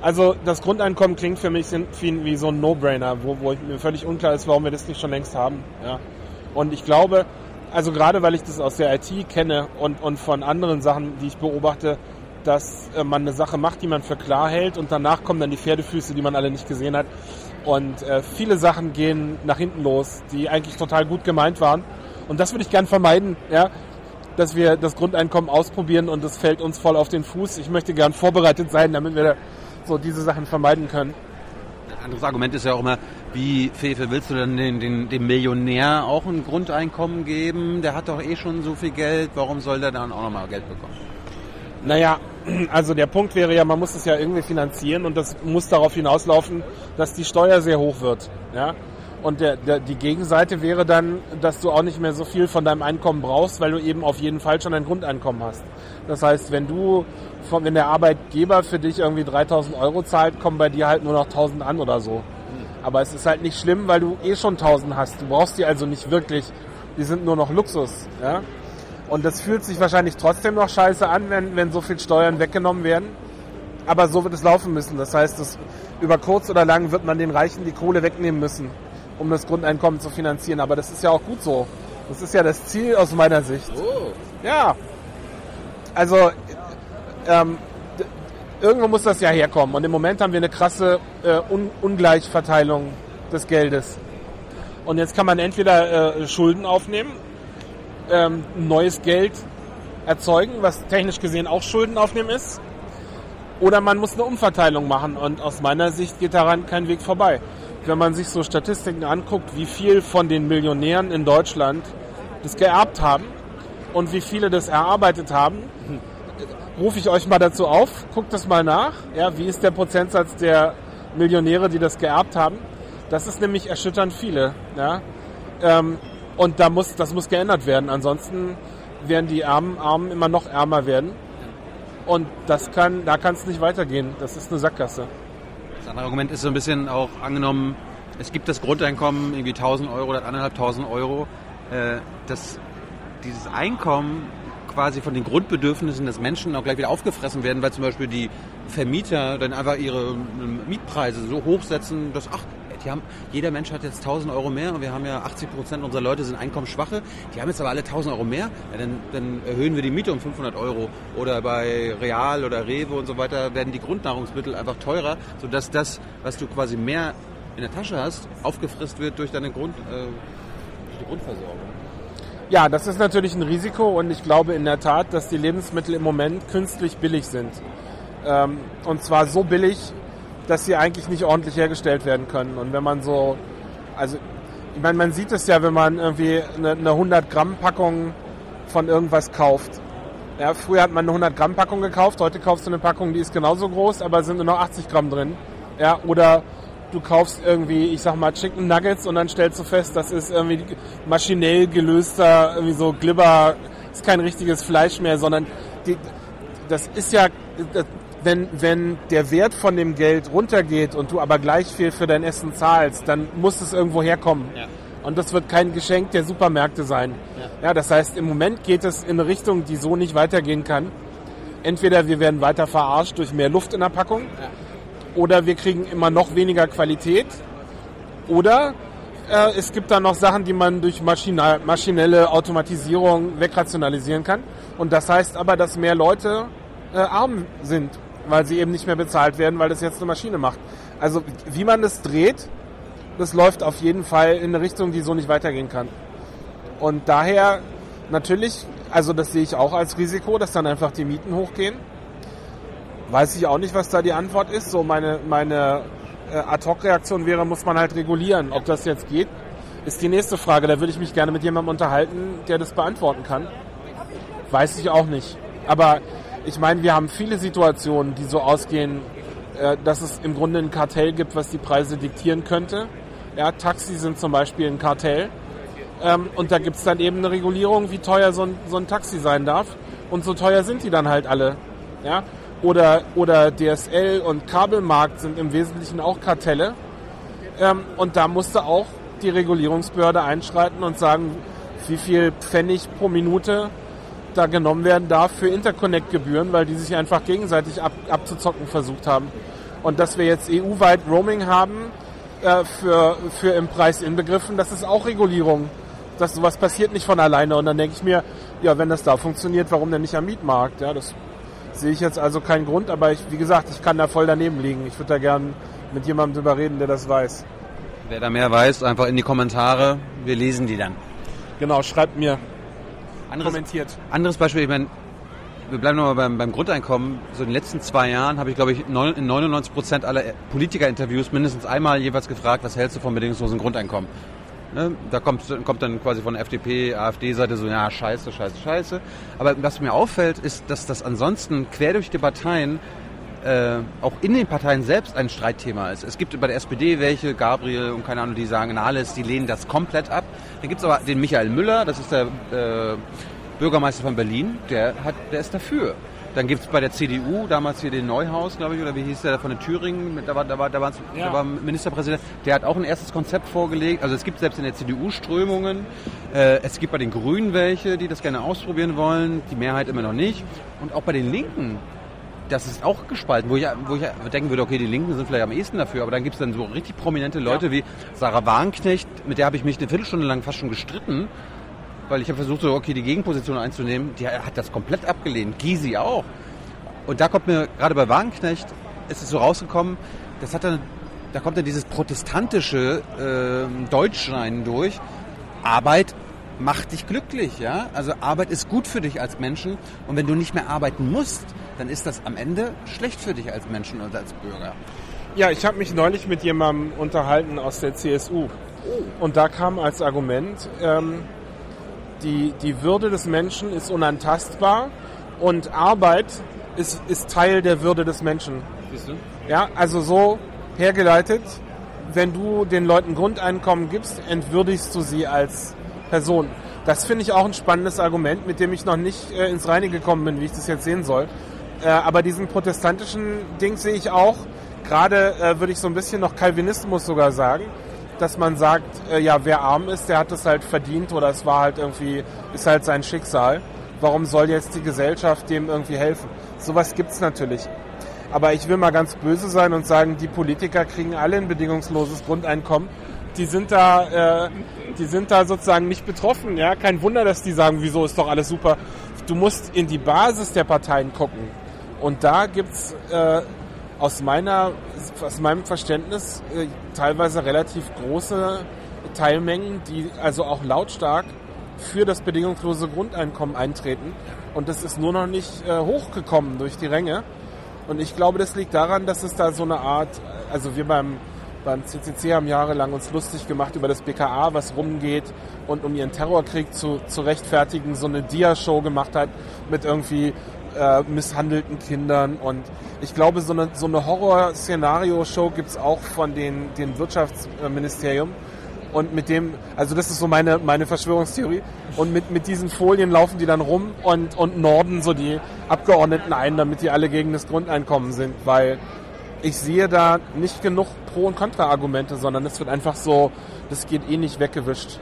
Also das Grundeinkommen klingt für mich wie, so ein No-Brainer, wo, wo mir völlig unklar ist, warum wir das nicht schon längst haben. Ja? Und ich glaube, also gerade weil ich das aus der IT kenne und, und von anderen Sachen, die ich beobachte, dass äh, man eine Sache macht, die man für klar hält und danach kommen dann die Pferdefüße, die man alle nicht gesehen hat. Und äh, viele Sachen gehen nach hinten los, die eigentlich total gut gemeint waren. Und das würde ich gern vermeiden, ja, dass wir das Grundeinkommen ausprobieren und es fällt uns voll auf den Fuß. Ich möchte gern vorbereitet sein, damit wir so diese Sachen vermeiden können. Ein anderes Argument ist ja auch immer, wie Fefe, willst du denn den, den, dem Millionär auch ein Grundeinkommen geben? Der hat doch eh schon so viel Geld, warum soll der dann auch nochmal Geld bekommen? Naja, also der Punkt wäre ja, man muss es ja irgendwie finanzieren und das muss darauf hinauslaufen, dass die Steuer sehr hoch wird. Ja? Und der, der, die Gegenseite wäre dann, dass du auch nicht mehr so viel von deinem Einkommen brauchst, weil du eben auf jeden Fall schon ein Grundeinkommen hast. Das heißt, wenn du, wenn der Arbeitgeber für dich irgendwie 3000 Euro zahlt, kommen bei dir halt nur noch 1000 an oder so. Aber es ist halt nicht schlimm, weil du eh schon 1000 hast. Du brauchst die also nicht wirklich. Die sind nur noch Luxus. Ja? Und das fühlt sich wahrscheinlich trotzdem noch scheiße an, wenn, wenn so viel Steuern weggenommen werden. Aber so wird es laufen müssen. Das heißt, dass über kurz oder lang wird man den Reichen die Kohle wegnehmen müssen, um das Grundeinkommen zu finanzieren. Aber das ist ja auch gut so. Das ist ja das Ziel aus meiner Sicht. Oh. Ja. Also, ähm, irgendwo muss das ja herkommen. Und im Moment haben wir eine krasse äh, Un Ungleichverteilung des Geldes. Und jetzt kann man entweder äh, Schulden aufnehmen, ähm, neues Geld erzeugen, was technisch gesehen auch Schulden aufnehmen ist. Oder man muss eine Umverteilung machen. Und aus meiner Sicht geht daran kein Weg vorbei. Wenn man sich so Statistiken anguckt, wie viel von den Millionären in Deutschland das geerbt haben und wie viele das erarbeitet haben, rufe ich euch mal dazu auf, guckt das mal nach. Ja, wie ist der Prozentsatz der Millionäre, die das geerbt haben? Das ist nämlich erschütternd viele. Ja? Ähm, und da muss, das muss geändert werden. Ansonsten werden die Armen, Armen immer noch ärmer werden. Und das kann, da kann es nicht weitergehen. Das ist eine Sackgasse. Das andere Argument ist so ein bisschen auch angenommen, es gibt das Grundeinkommen irgendwie 1000 Euro oder 1500 Euro, äh, dass dieses Einkommen quasi von den Grundbedürfnissen des Menschen auch gleich wieder aufgefressen werden, weil zum Beispiel die Vermieter dann einfach ihre ähm, Mietpreise so hochsetzen, dass ach, die haben, jeder Mensch hat jetzt 1000 Euro mehr und wir haben ja 80 Prozent unserer Leute sind einkommensschwache, die haben jetzt aber alle 1000 Euro mehr, ja, dann, dann erhöhen wir die Miete um 500 Euro oder bei Real oder Rewe und so weiter werden die Grundnahrungsmittel einfach teurer, sodass das, was du quasi mehr in der Tasche hast, aufgefrisst wird durch deine Grund, äh, durch die Grundversorgung. Ja, das ist natürlich ein Risiko und ich glaube in der Tat, dass die Lebensmittel im Moment künstlich billig sind. Ähm, und zwar so billig, dass sie eigentlich nicht ordentlich hergestellt werden können. Und wenn man so, also ich meine, man sieht es ja, wenn man irgendwie eine, eine 100 Gramm Packung von irgendwas kauft. Ja, früher hat man eine 100 Gramm Packung gekauft, heute kaufst du eine Packung, die ist genauso groß, aber sind nur noch 80 Gramm drin. Ja, oder du kaufst irgendwie, ich sag mal, Chicken Nuggets und dann stellst du fest, das ist irgendwie maschinell gelöster, irgendwie so Glibber, ist kein richtiges Fleisch mehr, sondern die, das ist ja, das, wenn, wenn der Wert von dem Geld runtergeht und du aber gleich viel für dein Essen zahlst, dann muss es irgendwo herkommen. Ja. Und das wird kein Geschenk der Supermärkte sein. Ja. das heißt, im Moment geht es in eine Richtung, die so nicht weitergehen kann. Entweder wir werden weiter verarscht durch mehr Luft in der Packung, oder wir kriegen immer noch weniger Qualität, oder äh, es gibt dann noch Sachen, die man durch maschina- maschinelle Automatisierung wegrationalisieren kann. Und das heißt aber, dass mehr Leute äh, arm sind, weil sie eben nicht mehr bezahlt werden, weil das jetzt eine Maschine macht. Also wie man das dreht, das läuft auf jeden Fall in eine Richtung, die so nicht weitergehen kann. Und daher natürlich, also das sehe ich auch als Risiko, dass dann einfach die Mieten hochgehen. Weiß ich auch nicht, was da die Antwort ist. So meine, meine äh, Ad-Hoc-Reaktion wäre, muss man halt regulieren. Ob das jetzt geht, ist die nächste Frage. Da würde ich mich gerne mit jemandem unterhalten, der das beantworten kann. Weiß ich auch nicht. Aber ich meine, wir haben viele Situationen, die so ausgehen, äh, dass es im Grunde ein Kartell gibt, was die Preise diktieren könnte. Ja, Taxi sind zum Beispiel ein Kartell. Ähm, und da gibt es dann eben eine Regulierung, wie teuer so ein, so ein Taxi sein darf. Und so teuer sind die dann halt alle. Ja? Oder, oder DSL und Kabelmarkt sind im Wesentlichen auch Kartelle. Ähm, und da musste auch die Regulierungsbehörde einschreiten und sagen, wie viel Pfennig pro Minute da genommen werden darf für Interconnect-Gebühren, weil die sich einfach gegenseitig ab, abzuzocken versucht haben. Und dass wir jetzt EU-weit Roaming haben, äh, für, für im Preis inbegriffen, das ist auch Regulierung, dass sowas passiert nicht von alleine. Und dann denke ich mir, ja, wenn das da funktioniert, warum denn nicht am Mietmarkt? Ja, das sehe ich jetzt also keinen Grund, aber ich, wie gesagt, ich kann da voll daneben liegen. Ich würde da gern mit jemandem drüber reden, der das weiß. Wer da mehr weiß, einfach in die Kommentare. Wir lesen die dann. Genau, schreibt mir, Anderes, kommentiert. anderes Beispiel, ich meine, wir bleiben nochmal beim, beim Grundeinkommen. So in den letzten zwei Jahren habe ich, glaube ich, neun- in 99 Prozent aller Politikerinterviews mindestens einmal jeweils gefragt, was hältst du vom bedingungslosen Grundeinkommen? Ne? Da kommt, kommt dann quasi von der FDP, AfD-Seite so, ja, scheiße, scheiße, scheiße. Aber was mir auffällt, ist, dass das ansonsten quer durch die Parteien äh, auch in den Parteien selbst ein Streitthema ist. Es gibt bei der SPD welche, Gabriel und keine Ahnung, die sagen, na, alles, die lehnen das komplett ab. Dann gibt es aber den Michael Müller, das ist der äh, Bürgermeister von Berlin, der, hat, der ist dafür. Dann gibt es bei der CDU, damals hier den Neuhaus, glaube ich, oder wie hieß der von den Thüringen, da war, da war, da war, Ja. da war Ministerpräsident, der hat auch ein erstes Konzept vorgelegt. Also es gibt selbst in der CDU Strömungen. Äh, es gibt bei den Grünen welche, die das gerne ausprobieren wollen, die Mehrheit immer noch nicht. Und auch bei den Linken, das ist auch gespalten, wo ich, wo ich denken würde, okay, die Linken sind vielleicht am ehesten dafür, aber dann gibt es dann so richtig prominente Leute wie Sarah Wagenknecht, mit der habe ich mich eine Viertelstunde lang fast schon gestritten, weil ich habe versucht, so, okay, die Gegenposition einzunehmen. Die hat das komplett abgelehnt. Gysi auch. Und da kommt mir, gerade bei Wagenknecht, ist es so rausgekommen, das hat dann, da kommt dann dieses protestantische äh, Deutschsein durch. Arbeit macht dich glücklich, ja? Also Arbeit ist gut für dich als Menschen. Und wenn du nicht mehr arbeiten musst, dann ist das am Ende schlecht für dich als Menschen und als Bürger. Ja, ich habe mich neulich mit jemandem unterhalten aus der CSU. Und da kam als Argument, ähm, die, die Würde des Menschen ist unantastbar und Arbeit ist, ist Teil der Würde des Menschen. Siehst du? Ja, also so hergeleitet, wenn du den Leuten Grundeinkommen gibst, entwürdigst du sie als Person. Das finde ich auch ein spannendes Argument, mit dem ich noch nicht äh, ins Reine gekommen bin, wie ich das jetzt sehen soll. Äh, aber diesen protestantischen Ding sehe ich auch. Gerade äh, würde ich so ein bisschen noch Calvinismus sogar sagen, dass man sagt, äh, ja, wer arm ist, der hat es halt verdient oder es war halt irgendwie, ist halt sein Schicksal. Warum soll jetzt die Gesellschaft dem irgendwie helfen? Sowas gibt's natürlich. Aber ich will mal ganz böse sein und sagen, die Politiker kriegen alle ein bedingungsloses Grundeinkommen. Die sind da, äh, die sind da sozusagen nicht betroffen. Ja, kein Wunder, dass die sagen, wieso ist doch alles super. Du musst in die Basis der Parteien gucken. Und da gibt's äh, aus aus meinem Verständnis äh, teilweise relativ große Teilmengen, die also auch lautstark für das bedingungslose Grundeinkommen eintreten. Und das ist nur noch nicht äh, hochgekommen durch die Ränge. Und ich glaube, das liegt daran, dass es da so eine Art, also wir beim, beim CCC haben jahrelang uns lustig gemacht über das BKA, was rumgeht und um ihren Terrorkrieg zu, zu rechtfertigen, so eine Dia-Show gemacht hat mit irgendwie äh, misshandelten Kindern. Und ich glaube, so eine, so eine Horror-Szenario-Show gibt's auch von den, den Wirtschaftsministerium. Und mit dem, also das ist so meine, meine Verschwörungstheorie. Und mit, mit diesen Folien laufen die dann rum und, und norden so die Abgeordneten ein, damit die alle gegen das Grundeinkommen sind. Weil ich sehe da nicht genug Pro- und Kontra-Argumente, sondern es wird einfach so, das geht eh nicht weggewischt.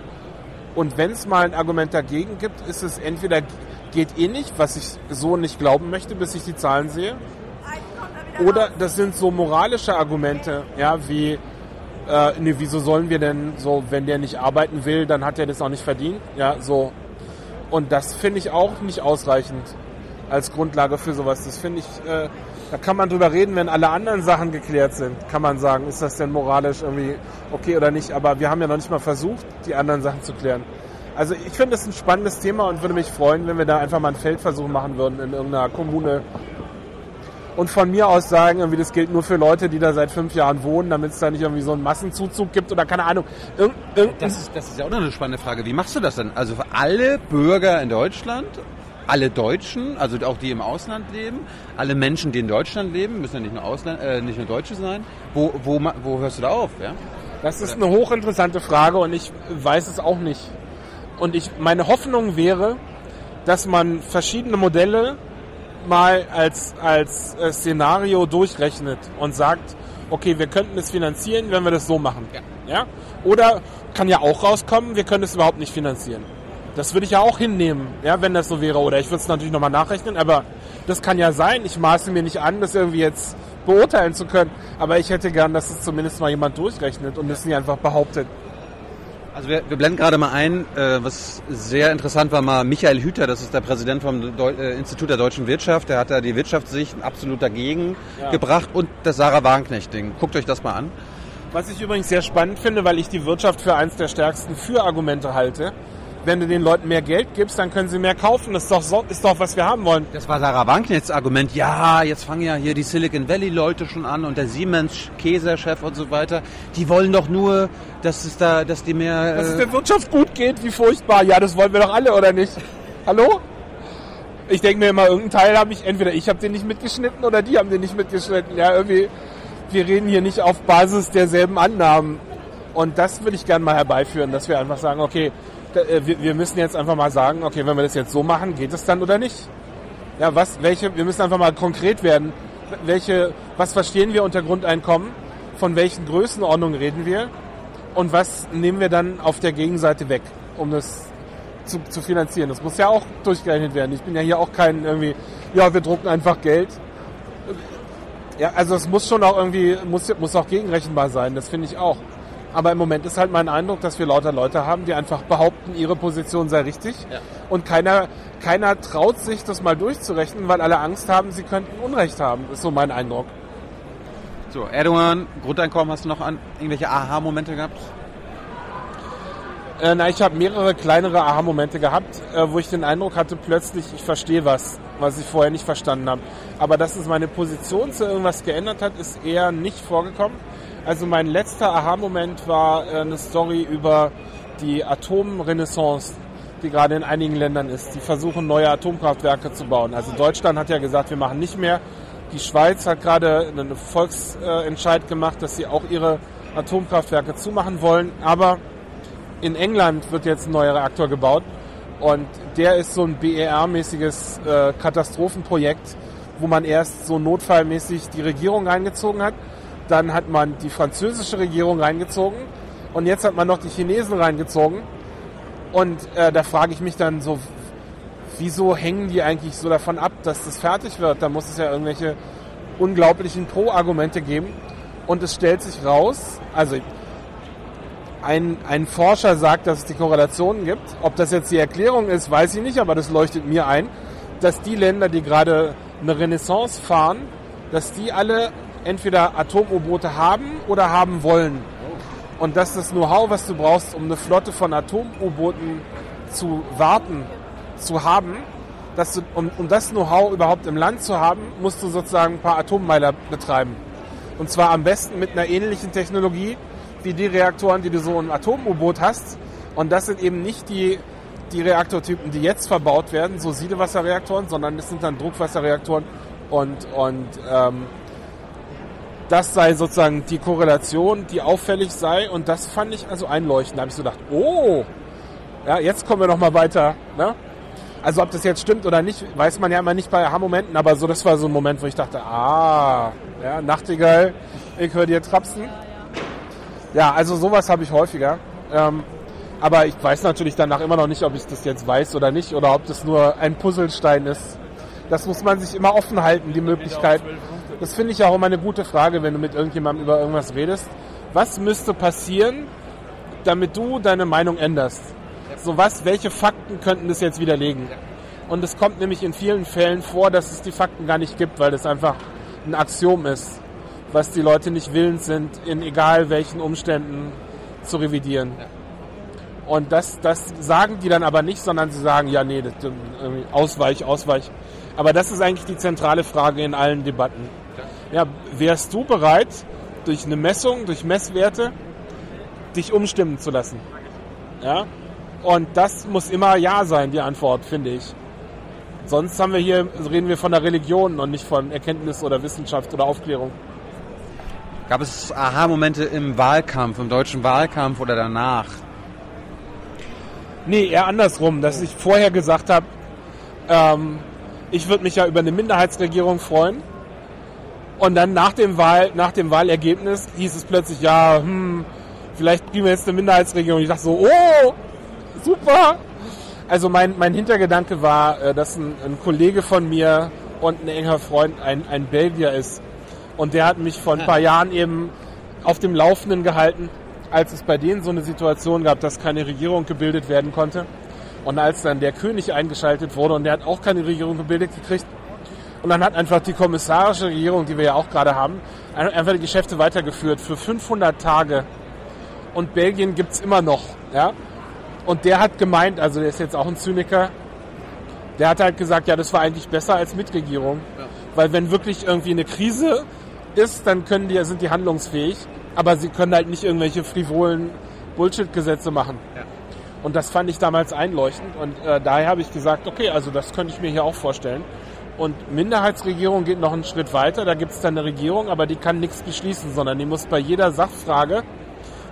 Und wenn es mal ein Argument dagegen gibt, ist es entweder geht eh nicht, was ich so nicht glauben möchte, bis ich die Zahlen sehe. Oder das sind so moralische Argumente, ja, wie, äh, nee, wieso sollen wir denn so, wenn der nicht arbeiten will, dann hat er das auch nicht verdient, ja, so. Und das finde ich auch nicht ausreichend als Grundlage für sowas. Das finde ich, äh, da kann man drüber reden, wenn alle anderen Sachen geklärt sind, kann man sagen, ist das denn moralisch irgendwie okay oder nicht. Aber wir haben ja noch nicht mal versucht, die anderen Sachen zu klären. Also ich finde es ein spannendes Thema und würde mich freuen, wenn wir da einfach mal einen Feldversuch machen würden in irgendeiner Kommune. Und von mir aus sagen, irgendwie das gilt nur für Leute, die da seit fünf Jahren wohnen, damit es da nicht irgendwie so einen Massenzuzug gibt oder keine Ahnung. Irgend, Das ist, das ist ja auch noch eine spannende Frage. Wie machst du das denn? Also für alle Bürger in Deutschland, alle Deutschen, also auch die im Ausland leben, alle Menschen, die in Deutschland leben, müssen ja nicht nur, Ausland, äh, nicht nur Deutsche sein. Wo, wo, wo hörst du da auf? Ja? Das ist eine hochinteressante Frage und ich weiß es auch nicht. Und ich, meine Hoffnung wäre, dass man verschiedene Modelle mal als, als äh, Szenario durchrechnet und sagt, okay, wir könnten es finanzieren, wenn wir das so machen. Ja. Oder kann ja auch rauskommen, wir können es überhaupt nicht finanzieren. Das würde ich ja auch hinnehmen, ja, wenn das so wäre. Oder ich würde es natürlich nochmal nachrechnen, aber das kann ja sein. Ich maße mir nicht an, das irgendwie jetzt beurteilen zu können. Aber ich hätte gern, dass es zumindest mal jemand durchrechnet und das nicht einfach behauptet. Also wir, wir blenden gerade mal ein, äh, was sehr interessant war, mal Michael Hüter, das ist der Präsident vom Deu äh, Institut der deutschen Wirtschaft, der hat da die Wirtschaftssicht absolut dagegen Ja. gebracht und das Sarah Wagenknecht-Ding. Guckt euch das mal an. Was ich übrigens sehr spannend finde, weil ich die Wirtschaft für eins der stärksten Für-Argumente halte. Wenn du den Leuten mehr Geld gibst, dann können sie mehr kaufen. Das ist doch, so, ist doch was wir haben wollen. Das war Sarah Wagenknechts Argument. Ja, jetzt fangen ja hier die Silicon Valley Leute schon an und der Siemens Käsechef und so weiter. Die wollen doch nur, dass es da, dass die mehr. Dass es äh, der Wirtschaft gut geht, wie furchtbar. Ja, das wollen wir doch alle, oder nicht? Hallo? Ich denke mir immer, irgendein Teil habe ich, entweder ich habe den nicht mitgeschnitten oder die haben den nicht mitgeschnitten. Ja, irgendwie, wir reden hier nicht auf Basis derselben Annahmen. Und das würde ich gerne mal herbeiführen, dass wir einfach sagen, okay, äh, wir, wir müssen jetzt einfach mal sagen, okay, wenn wir das jetzt so machen, geht es dann oder nicht? Ja, was, welche, wir müssen einfach mal konkret werden. Welche, was verstehen wir unter Grundeinkommen? Von welchen Größenordnungen reden wir? Und was nehmen wir dann auf der Gegenseite weg, um das zu, zu finanzieren? Das muss ja auch durchgerechnet werden. Ich bin ja hier auch kein irgendwie, ja, wir drucken einfach Geld. Ja, also es muss schon auch irgendwie, muss, muss auch gegenrechenbar sein, das finde ich auch. Aber im Moment ist halt mein Eindruck, dass wir lauter Leute haben, die einfach behaupten, ihre Position sei richtig. Und keiner, keiner traut sich, das mal durchzurechnen, weil alle Angst haben, sie könnten Unrecht haben. ist so mein Eindruck. so, Erdogan, Grundeinkommen, hast du noch an irgendwelche Aha-Momente gehabt? Äh, na, ich habe mehrere kleinere Aha-Momente gehabt, äh, wo ich den Eindruck hatte, plötzlich, ich verstehe was, was ich vorher nicht verstanden habe. Aber dass es meine Position zu irgendwas geändert hat, ist eher nicht vorgekommen. Also mein letzter Aha-Moment war äh, eine Story über die Atomrenaissance, die gerade in einigen Ländern ist. Die versuchen, neue Atomkraftwerke zu bauen. Also Deutschland hat ja gesagt, wir machen nicht mehr. Die Schweiz hat gerade einen Volksentscheid gemacht, dass sie auch ihre Atomkraftwerke zumachen wollen. Aber in England wird jetzt ein neuer Reaktor gebaut und der ist so ein BER-mäßiges äh, Katastrophenprojekt, wo man erst so notfallmäßig die Regierung reingezogen hat, dann hat man die französische Regierung reingezogen und jetzt hat man noch die Chinesen reingezogen und äh, da frage ich mich dann so, wieso hängen die eigentlich so davon ab, dass das fertig wird? Da muss es ja irgendwelche unglaublichen Pro-Argumente geben und es stellt sich raus, also ein, ein Forscher sagt, dass es die Korrelationen gibt. Ob das jetzt die Erklärung ist, weiß ich nicht, aber das leuchtet mir ein, dass die Länder, die gerade eine Renaissance fahren, dass die alle entweder Atom-U-Boote haben oder haben wollen. Und dass das Know-how, was du brauchst, um eine Flotte von Atom-U-Booten zu warten, zu haben, du, um, um das Know-how überhaupt im Land zu haben, musst du sozusagen ein paar Atommeiler betreiben. Und zwar am besten mit einer ähnlichen Technologie wie die Reaktoren, die du so im Atom-U-Boot hast. Und das sind eben nicht die, die Reaktortypen, die jetzt verbaut werden, so Siedewasserreaktoren, sondern das sind dann Druckwasserreaktoren. Und, und ähm, das sei sozusagen die Korrelation, die auffällig sei. Und das fand ich also einleuchtend. Da habe ich so gedacht, oh, ja, jetzt kommen wir noch mal weiter. Ne? Also ob das jetzt stimmt oder nicht, weiß man ja immer nicht bei Aha-Momenten. Aber so, das war so ein Moment, wo ich dachte, ah, ja, Nachtigall, ich höre dir trapsen. Ja, also sowas habe ich häufiger. Ähm, aber ich weiß natürlich danach immer noch nicht, ob ich das jetzt weiß oder nicht oder ob das nur ein Puzzlestein ist. Das muss man sich immer offen halten, die Möglichkeit. Das finde ich auch immer eine gute Frage, wenn du mit irgendjemandem über irgendwas redest. Was müsste passieren, damit du deine Meinung änderst? So was, welche Fakten könnten das jetzt widerlegen? Und es kommt nämlich in vielen Fällen vor, dass es die Fakten gar nicht gibt, weil das einfach ein Axiom ist, was die Leute nicht willens sind, in egal welchen Umständen zu revidieren. Und das, das sagen die dann aber nicht, sondern sie sagen, ja, nee, das, irgendwie ausweich, ausweich. Aber das ist eigentlich die zentrale Frage in allen Debatten. Ja, wärst du bereit, durch eine Messung, durch Messwerte, dich umstimmen zu lassen? Ja? Und das muss immer Ja sein, die Antwort, finde ich. Sonst haben wir hier, reden wir von der Religion und nicht von Erkenntnis oder Wissenschaft oder Aufklärung. Gab es Aha-Momente im Wahlkampf, im deutschen Wahlkampf oder danach? Nee, eher andersrum, dass ich vorher gesagt habe, ähm, ich würde mich ja über eine Minderheitsregierung freuen. Und dann nach dem, Wahl, nach dem Wahlergebnis hieß es plötzlich, ja, hm, vielleicht kriegen wir jetzt eine Minderheitsregierung. Ich dachte so, oh, super. Also mein, mein Hintergedanke war, äh, dass ein, ein Kollege von mir und ein enger Freund ein, ein Belgier ist. Und der hat mich vor ein paar Jahren eben auf dem Laufenden gehalten, als es bei denen so eine Situation gab, dass keine Regierung gebildet werden konnte und als dann der König eingeschaltet wurde und der hat auch keine Regierung gebildet gekriegt und dann hat einfach die kommissarische Regierung, die wir ja auch gerade haben, einfach die Geschäfte weitergeführt für 500 Tage und Belgien gibt's immer noch. Ja? Und der hat gemeint, also der ist jetzt auch ein Zyniker, der hat halt gesagt, ja, das war eigentlich besser als mit Regierung. Weil wenn wirklich irgendwie eine Krise ist, dann können die, sind die handlungsfähig, aber sie können halt nicht irgendwelche frivolen Bullshit-Gesetze machen. Ja. Und das fand ich damals einleuchtend und äh, daher habe ich gesagt, okay, also das könnte ich mir hier auch vorstellen. Und Minderheitsregierung geht noch einen Schritt weiter, da gibt es dann eine Regierung, aber die kann nichts beschließen, sondern die muss bei jeder Sachfrage,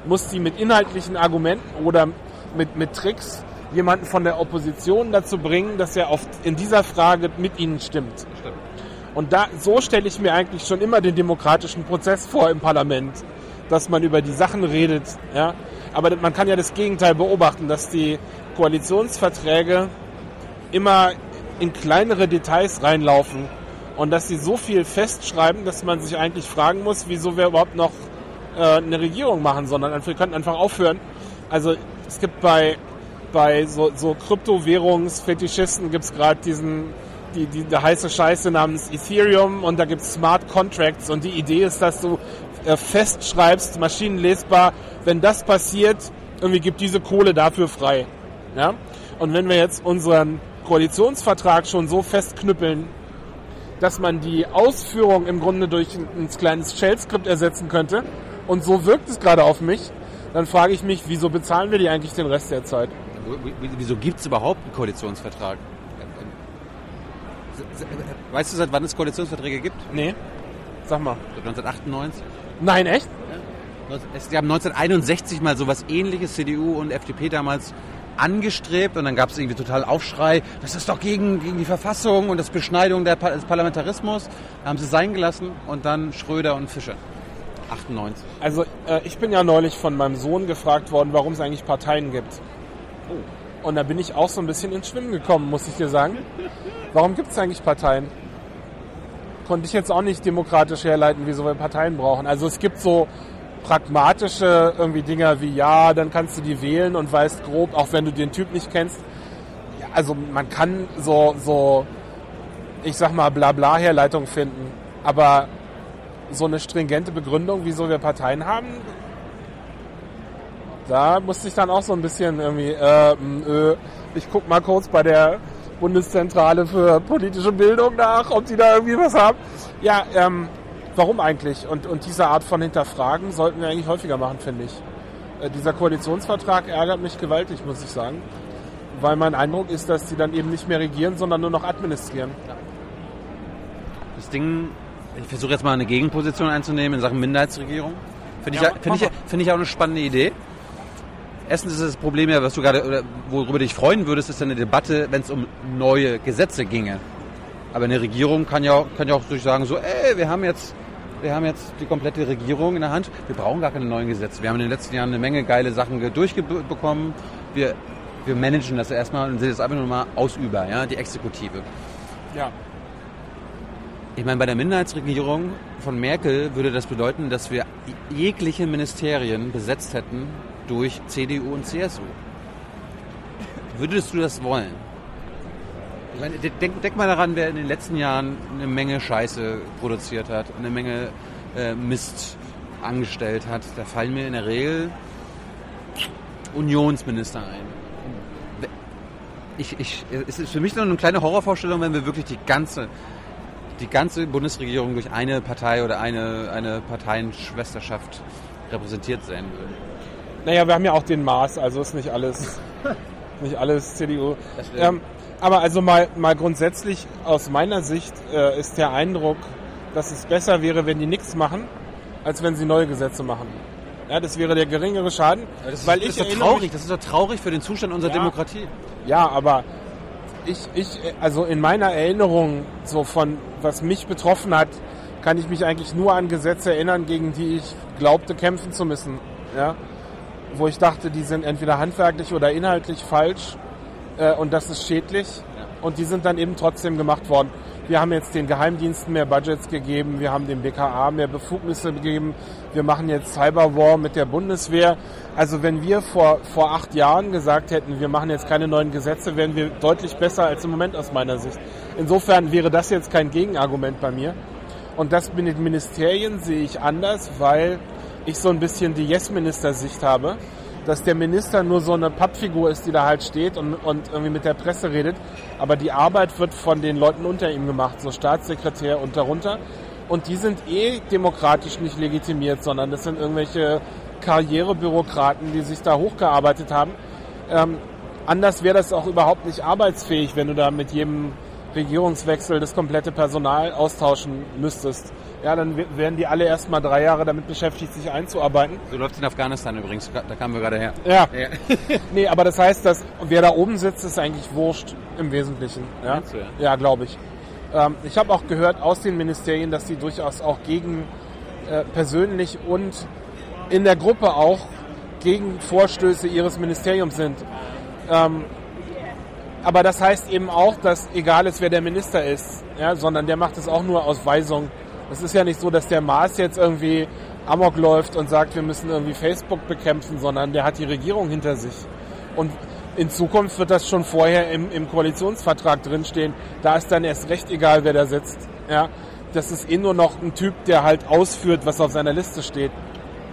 muss die mit inhaltlichen Argumenten oder mit, mit Tricks jemanden von der Opposition dazu bringen, dass er auf, in dieser Frage mit ihnen stimmt. Stimmt. Und da, so stelle ich mir eigentlich schon immer den demokratischen Prozess vor im Parlament, dass man über die Sachen redet. Ja? Aber man kann ja das Gegenteil beobachten, dass die Koalitionsverträge immer in kleinere Details reinlaufen und dass sie so viel festschreiben, dass man sich eigentlich fragen muss, wieso wir überhaupt noch äh, eine Regierung machen, sondern wir könnten einfach aufhören. Also es gibt bei, bei so, so Kryptowährungsfetischisten gibt es gerade diesen die, die, die heiße Scheiße namens Ethereum und da gibt es Smart Contracts und die Idee ist, dass du äh, festschreibst, maschinenlesbar, wenn das passiert, irgendwie gibt diese Kohle dafür frei. Ja? Und wenn wir jetzt unseren Koalitionsvertrag schon so festknüppeln, dass man die Ausführung im Grunde durch ein, ein kleines Shell-Skript ersetzen könnte und so wirkt es gerade auf mich, dann frage ich mich, wieso bezahlen wir die eigentlich den Rest der Zeit? Wieso gibt es überhaupt einen Koalitionsvertrag? Weißt du, seit wann es Koalitionsverträge gibt? Nee, sag mal. Seit 1998? Nein, echt? Sie haben 1961 mal sowas ähnliches, CDU und FDP damals angestrebt und dann gab es irgendwie total Aufschrei, das ist doch gegen, gegen die Verfassung und das Beschneidung der, des Parlamentarismus. Da haben sie sein gelassen und dann Schröder und Fischer. 98. Also äh, ich bin ja neulich von meinem Sohn gefragt worden, warum es eigentlich Parteien gibt. Oh. Und da bin ich auch so ein bisschen ins Schwimmen gekommen, muss ich dir sagen. Warum gibt es eigentlich Parteien? Konnte ich jetzt auch nicht demokratisch herleiten, wieso wir Parteien brauchen. Also es gibt so pragmatische irgendwie Dinger wie, ja, dann kannst du die wählen und weißt grob, auch wenn du den Typ nicht kennst. Ja, also man kann so, so, ich sag mal, blabla Herleitung finden. Aber so eine stringente Begründung, wieso wir Parteien haben, da musste ich dann auch so ein bisschen irgendwie, äh, äh, ich guck mal kurz bei der Bundeszentrale für politische Bildung nach, ob die da irgendwie was haben. Ja, ähm, warum eigentlich? Und, und diese Art von Hinterfragen sollten wir eigentlich häufiger machen, finde ich. Äh, dieser Koalitionsvertrag ärgert mich gewaltig, muss ich sagen. Weil mein Eindruck ist, dass die dann eben nicht mehr regieren, sondern nur noch administrieren. Das Ding, ich versuche jetzt mal eine Gegenposition einzunehmen in Sachen Minderheitsregierung. Finde ich, Ja, finde ich, finde ich auch eine spannende Idee. Erstens ist das Problem ja, was du gerade, worüber du dich freuen würdest, ist ja eine Debatte, wenn es um neue Gesetze ginge. Aber eine Regierung kann ja, kann ja auch durch sagen, so, ey, wir haben jetzt, wir haben jetzt die komplette Regierung in der Hand. Wir brauchen gar keine neuen Gesetze. Wir haben in den letzten Jahren eine Menge geile Sachen durchbekommen. Wir, wir managen das erstmal und sind jetzt einfach nur mal Ausüber, ja, die Exekutive. Ja. Ich meine, bei der Minderheitsregierung von Merkel würde das bedeuten, dass wir jegliche Ministerien besetzt hätten durch CDU und CSU. Würdest du das wollen? Ich meine, de- denk, denk mal daran, wer in den letzten Jahren eine Menge Scheiße produziert hat, eine Menge äh, Mist angestellt hat. Da fallen mir in der Regel Unionsminister ein. Ich, ich, es ist für mich nur eine kleine Horrorvorstellung, wenn wir wirklich die ganze, die ganze Bundesregierung durch eine Partei oder eine, eine Parteienschwesterschaft repräsentiert sehen würden. Naja, wir haben ja auch den Maß, also ist nicht alles, nicht alles CDU. Ähm, aber also mal, mal grundsätzlich aus meiner Sicht äh, ist der Eindruck, dass es besser wäre, wenn die nichts machen, als wenn sie neue Gesetze machen. Ja, das wäre der geringere Schaden, Das weil ist, ich das ist doch traurig, das ist doch traurig für den Zustand unserer Ja. Demokratie. Ja, aber ich, ich, also in meiner Erinnerung, so von was mich betroffen hat, kann ich mich eigentlich nur an Gesetze erinnern, gegen die ich glaubte kämpfen zu müssen. Ja? Wo ich dachte, die sind entweder handwerklich oder inhaltlich falsch äh, und das ist schädlich. Und die sind dann eben trotzdem gemacht worden. Wir haben jetzt den Geheimdiensten mehr Budgets gegeben, wir haben dem BKA mehr Befugnisse gegeben, wir machen jetzt Cyberwar mit der Bundeswehr. Also wenn wir vor, vor acht Jahren gesagt hätten, wir machen jetzt keine neuen Gesetze, wären wir deutlich besser als im Moment aus meiner Sicht. Insofern wäre das jetzt kein Gegenargument bei mir. Und das mit den Ministerien sehe ich anders, weil ich so ein bisschen die Yes-Minister-Sicht habe, dass der Minister nur so eine Pappfigur ist, die da halt steht und, und irgendwie mit der Presse redet. Aber die Arbeit wird von den Leuten unter ihm gemacht, so Staatssekretär und darunter. Und die sind eh demokratisch nicht legitimiert, sondern das sind irgendwelche Karrierebürokraten, die sich da hochgearbeitet haben. Ähm, anders wäre das auch überhaupt nicht arbeitsfähig, wenn du da mit jedem Regierungswechsel das komplette Personal austauschen müsstest. Ja, dann w- wären die alle erst mal drei Jahre damit beschäftigt, sich einzuarbeiten. So läuft es in Afghanistan übrigens. Da kamen wir gerade her. Ja, Ja. nee, aber das heißt, dass wer da oben sitzt, ist eigentlich wurscht im Wesentlichen. Ja, du, ja? ja glaube ich. Ähm, ich habe auch gehört aus den Ministerien, dass sie durchaus auch gegen äh, persönlich und in der Gruppe auch gegen Vorstöße ihres Ministeriums sind. Ähm, aber das heißt eben auch, dass egal ist, wer der Minister ist, ja, sondern der macht es auch nur aus Weisung. Es ist ja nicht so, dass der Maas jetzt irgendwie Amok läuft und sagt, wir müssen irgendwie Facebook bekämpfen, sondern der hat die Regierung hinter sich. Und in Zukunft wird das schon vorher im, im Koalitionsvertrag drinstehen. Da ist dann erst recht egal, wer da sitzt. Ja, das ist eh nur noch ein Typ, der halt ausführt, was auf seiner Liste steht.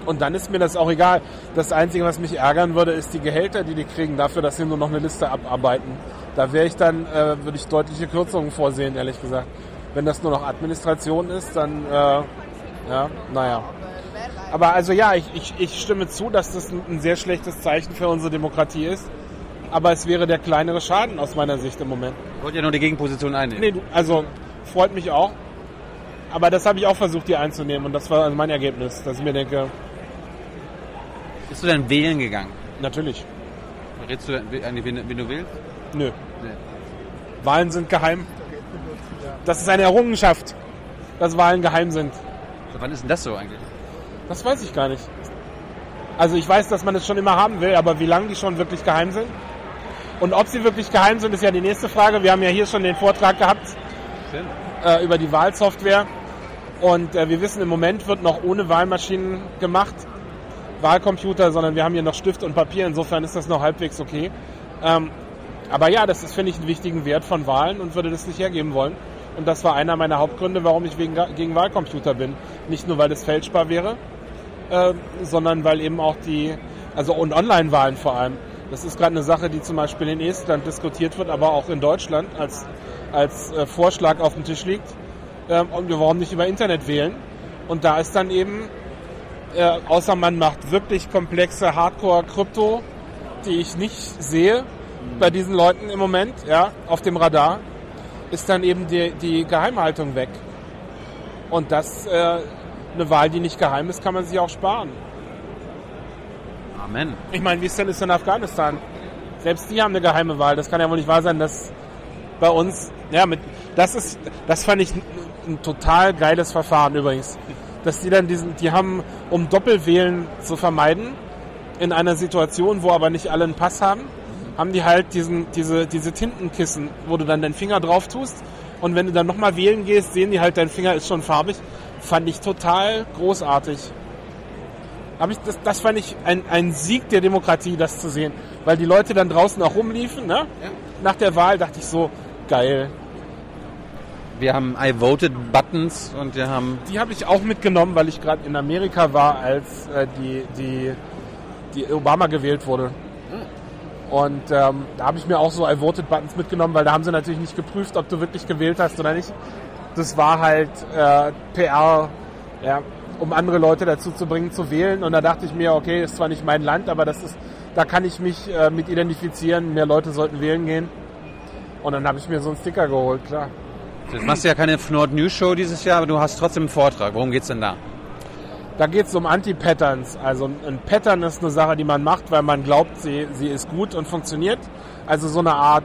Und dann ist mir das auch egal. Das Einzige, was mich ärgern würde, ist die Gehälter, die die kriegen, dafür, dass sie nur noch eine Liste abarbeiten. Da wäre ich dann, äh, würde ich deutliche Kürzungen vorsehen, ehrlich gesagt. Wenn das nur noch Administration ist, dann, äh, ja, naja. Aber also ja, ich, ich, ich stimme zu, dass das ein, sehr schlechtes Zeichen für unsere Demokratie ist. Aber es wäre der kleinere Schaden aus meiner Sicht im Moment. Ich wollte ja nur die Gegenposition einnehmen. Nee, also freut mich auch. Aber das habe ich auch versucht, hier einzunehmen. Und das war also mein Ergebnis, dass ich mir denke, Bist du denn wählen gegangen? natürlich, Redst du, wie, wie du willst? nö. Wahlen sind geheim. Das ist eine Errungenschaft, dass Wahlen geheim sind. So, wann ist denn das so eigentlich? Das weiß ich gar nicht. Also ich weiß, dass man es schon immer haben will, aber wie lange die schon wirklich geheim sind? Und ob sie wirklich geheim sind, ist ja die nächste Frage. Wir haben ja hier schon den Vortrag gehabt äh, über die Wahlsoftware. Und äh, wir wissen, im Moment wird noch ohne Wahlmaschinen gemacht, Wahlcomputer, sondern wir haben hier noch Stift und Papier. Insofern ist das noch halbwegs okay. Ähm, aber ja, das ist, finde ich, einen wichtigen Wert von Wahlen und würde das nicht hergeben wollen. Und das war einer meiner Hauptgründe, warum ich wegen, gegen Wahlcomputer bin. Nicht nur, weil es fälschbar wäre, äh, sondern weil eben auch die, also und Online-Wahlen vor allem. Das ist gerade eine Sache, die zum Beispiel in Estland diskutiert wird, aber auch in Deutschland als, als äh, Vorschlag auf dem Tisch liegt. Ähm, und wir warum nicht über Internet wählen? Und da ist dann eben, äh, außer man macht wirklich komplexe Hardcore-Krypto, die ich nicht sehe bei diesen Leuten im Moment, ja, auf dem Radar, ist dann eben die, die Geheimhaltung weg. Und das, äh, eine Wahl, die nicht geheim ist, kann man sich auch sparen. Amen. Ich meine, wie ist denn ist in Afghanistan? Selbst die haben eine geheime Wahl. Das kann ja wohl nicht wahr sein, dass bei uns, ja, mit, das ist, das fand ich ein, ein total geiles Verfahren übrigens. Dass die dann diesen, die haben, um Doppelwählen zu vermeiden, in einer Situation, wo aber nicht alle einen Pass haben, haben die halt diesen, diese, diese Tintenkissen, wo du dann deinen Finger drauf tust und wenn du dann nochmal wählen gehst, sehen die halt, dein Finger ist schon farbig. Fand ich total großartig. Hab ich, das, das fand ich ein, ein Sieg der Demokratie, das zu sehen. Weil die Leute dann draußen auch rumliefen. Ne? Nach der Wahl dachte ich so, geil. Wir haben I voted Buttons und wir haben Die habe ich auch mitgenommen, weil ich gerade in Amerika war, als äh, die, die, die Obama gewählt wurde. Und ähm, da habe ich mir auch so I voted Buttons mitgenommen, weil da haben sie natürlich nicht geprüft, ob du wirklich gewählt hast oder nicht. Das war halt äh, PR, ja, um andere Leute dazu zu bringen, zu wählen. Und da dachte ich mir, okay, ist zwar nicht mein Land, aber das ist, da kann ich mich äh, mit identifizieren. Mehr Leute sollten wählen gehen. Und dann habe ich mir so einen Sticker geholt, klar. Jetzt machst du ja keine Nord News Show dieses Jahr, aber du hast trotzdem einen Vortrag. Worum geht's denn da? Da geht es um Anti-Patterns. Also ein Pattern ist eine Sache, die man macht, weil man glaubt, sie, sie ist gut und funktioniert. Also so eine Art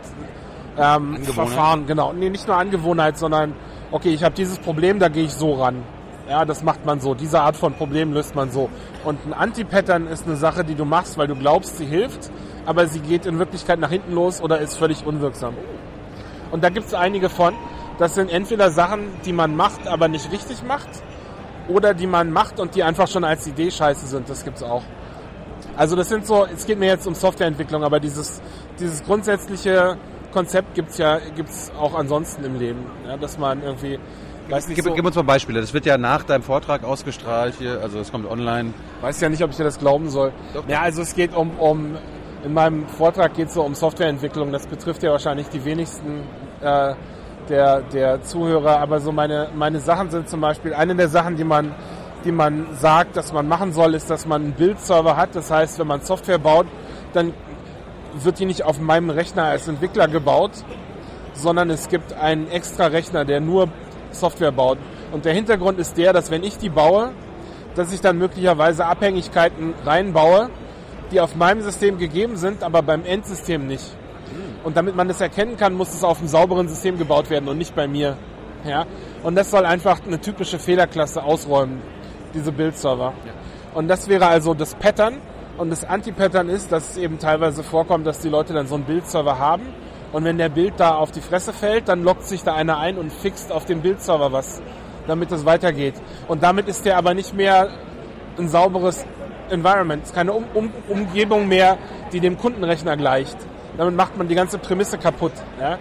ähm? Verfahren, genau. Nee, nicht nur Angewohnheit, sondern okay, ich habe dieses Problem, da gehe ich so ran. Ja, das macht man so. Diese Art von Problem löst man so. Und ein Anti-Pattern ist eine Sache, die du machst, weil du glaubst, sie hilft, aber sie geht in Wirklichkeit nach hinten los oder ist völlig unwirksam. Und da gibt es einige von. Das sind entweder Sachen, die man macht, aber nicht richtig macht, oder die man macht und die einfach schon als Idee scheiße sind. Das gibt's auch. Also das sind so, es geht mir jetzt um Softwareentwicklung, aber dieses, dieses grundsätzliche Konzept gibt's ja gibt's auch ansonsten im Leben. Ja, dass man irgendwie, weiß nicht Gib, so, gib uns mal Beispiele. Das wird ja nach deinem Vortrag ausgestrahlt hier, also es kommt online. weiß ja nicht, ob ich dir das glauben soll. Doch. Ja, also es geht um, um in meinem Vortrag geht es so um Softwareentwicklung. Das betrifft ja wahrscheinlich die wenigsten äh, der, der Zuhörer, aber so meine, meine Sachen sind zum Beispiel, eine der Sachen, die man, die man sagt, dass man machen soll, ist, dass man einen Bildserver hat. Das heißt, wenn man Software baut, dann wird die nicht auf meinem Rechner als Entwickler gebaut, sondern es gibt einen extra Rechner, der nur Software baut. Und der Hintergrund ist der, dass wenn ich die baue, dass ich dann möglicherweise Abhängigkeiten reinbaue, die auf meinem System gegeben sind, aber beim Endsystem nicht. Und damit man das erkennen kann, muss es auf einem sauberen System gebaut werden und nicht bei mir. Ja? Und das soll einfach eine typische Fehlerklasse ausräumen, diese Bildserver. Und das wäre also das Pattern. Und das Anti-Pattern ist, dass es eben teilweise vorkommt, dass die Leute dann so einen Bildserver haben. Und wenn der Bild da auf die Fresse fällt, dann lockt sich da einer ein und fixt auf dem Bildserver was, damit es weitergeht. Und damit ist der aber nicht mehr ein sauberes Environment, Es ist keine um um Umgebung mehr, die dem Kundenrechner gleicht. Damit macht man die ganze Prämisse kaputt. Ja?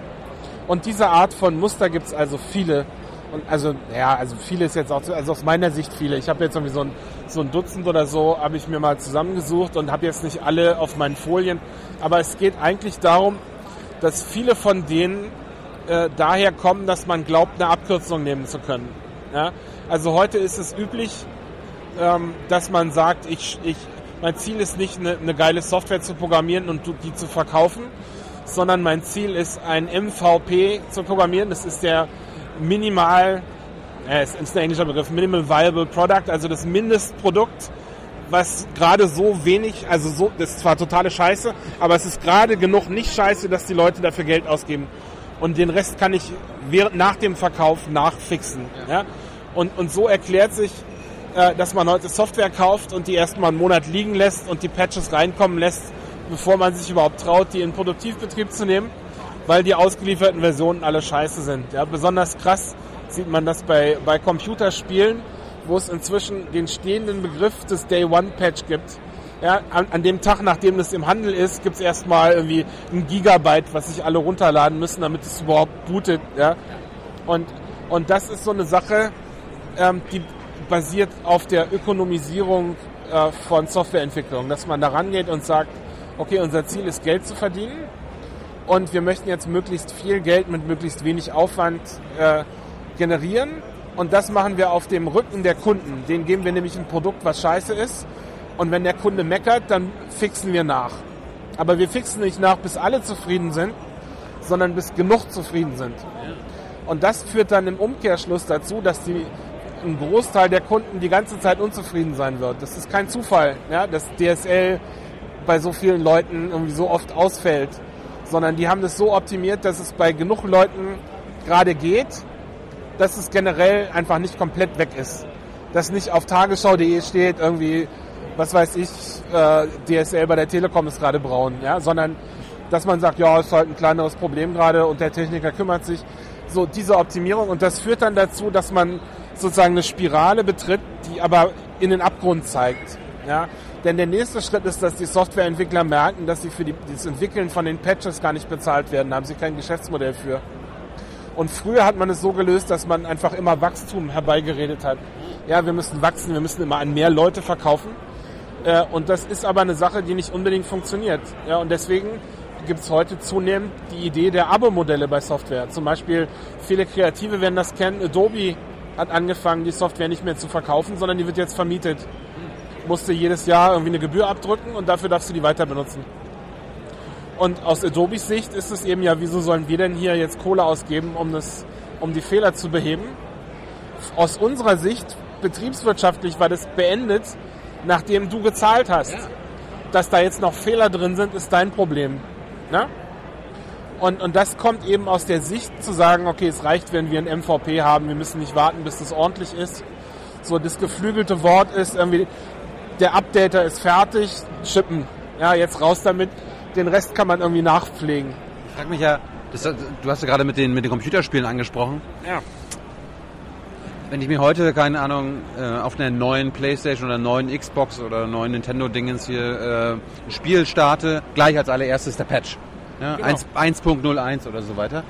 Und diese Art von Muster gibt es also viele. Und also, ja, also viele ist jetzt auch, also aus meiner Sicht viele. Ich habe jetzt irgendwie so ein, so ein Dutzend oder so, habe ich mir mal zusammengesucht und habe jetzt nicht alle auf meinen Folien. Aber es geht eigentlich darum, dass viele von denen äh, daher kommen, dass man glaubt, eine Abkürzung nehmen zu können. Ja? Also heute ist es üblich, ähm, dass man sagt, ich, ich, mein Ziel ist nicht eine, eine geile Software zu programmieren und die zu verkaufen, sondern mein Ziel ist ein MVP zu programmieren. Das ist der minimal, äh, ist ein englischer Begriff, Minimal Viable Product, also das Mindestprodukt, was gerade so wenig, also so, das ist zwar totale Scheiße, aber es ist gerade genug nicht scheiße, dass die Leute dafür Geld ausgeben. Und den Rest kann ich während, nach dem Verkauf nachfixen. Ja? Und, und so erklärt sich, äh, dass man heute Software kauft und die erstmal einen Monat liegen lässt und die Patches reinkommen lässt, bevor man sich überhaupt traut, die in Produktivbetrieb zu nehmen, weil die ausgelieferten Versionen alle scheiße sind. Ja? Besonders krass sieht man das bei, bei Computerspielen, wo es inzwischen den stehenden Begriff des Day One Patch gibt. Ja, an, an dem Tag, nachdem das im Handel ist, gibt es erstmal irgendwie ein Gigabyte, was sich alle runterladen müssen, damit es überhaupt bootet. Ja? Und, und das ist so eine Sache, ähm, die basiert auf der Ökonomisierung äh, von Softwareentwicklung, dass man da rangeht und sagt, okay, unser Ziel ist Geld zu verdienen und wir möchten jetzt möglichst viel Geld mit möglichst wenig Aufwand äh, generieren und das machen wir auf dem Rücken der Kunden. Den geben wir nämlich ein Produkt, was scheiße ist und wenn der Kunde meckert, dann fixen wir nach. Aber wir fixen nicht nach, bis alle zufrieden sind, sondern bis genug zufrieden sind. Und das führt dann im Umkehrschluss dazu, dass die, ein Großteil der Kunden die ganze Zeit unzufrieden sein wird. Das ist kein Zufall, ja, dass DSL bei so vielen Leuten irgendwie so oft ausfällt, sondern die haben das so optimiert, dass es bei genug Leuten gerade geht, dass es generell einfach nicht komplett weg ist. Dass nicht auf tagesschau.de steht irgendwie was weiß ich, äh, DSL bei der Telekom ist gerade braun, ja, sondern dass man sagt, ja, ist halt ein kleineres Problem gerade und der Techniker kümmert sich. So diese Optimierung und das führt dann dazu, dass man sozusagen eine Spirale betritt, die aber in den Abgrund zeigt. Ja? Denn der nächste Schritt ist, dass die Softwareentwickler merken, dass sie für die, das Entwickeln von den Patches gar nicht bezahlt werden. Da haben sie kein Geschäftsmodell für. Und früher hat man es so gelöst, dass man einfach immer Wachstum herbeigeredet hat. Ja, wir müssen wachsen, wir müssen immer an mehr Leute verkaufen. Äh, und das ist aber eine Sache, die nicht unbedingt funktioniert. Ja, und deswegen gibt es heute zunehmend die Idee der Abo-Modelle bei Software. Zum Beispiel, viele Kreative werden das kennen. Adobe hat angefangen, die Software nicht mehr zu verkaufen, sondern die wird jetzt vermietet. Musste jedes Jahr irgendwie eine Gebühr abdrücken und dafür darfst du die weiter benutzen. Und aus Adobes Sicht ist es eben ja, wieso sollen wir denn hier jetzt Kohle ausgeben, um, das, um die Fehler zu beheben? Aus unserer Sicht, betriebswirtschaftlich, war das beendet, nachdem du gezahlt hast. Ja. Dass da jetzt noch Fehler drin sind, ist dein Problem. Ne? Und, und das kommt eben aus der Sicht zu sagen, okay, es reicht, wenn wir ein MVP haben, wir müssen nicht warten, bis das ordentlich ist. So das geflügelte Wort ist irgendwie, der Updater ist fertig, chippen. Ja, jetzt raus damit. Den Rest kann man irgendwie nachpflegen. Ich frage mich ja, Das, du hast ja gerade mit den, mit den Computerspielen angesprochen. Ja. Wenn ich mir heute, keine Ahnung, äh, auf einer neuen Playstation oder neuen Xbox oder neuen Nintendo-Dingens hier äh, ein Spiel starte, gleich als allererstes der Patch. Ja, Genau. 1 1.01 oder so weiter.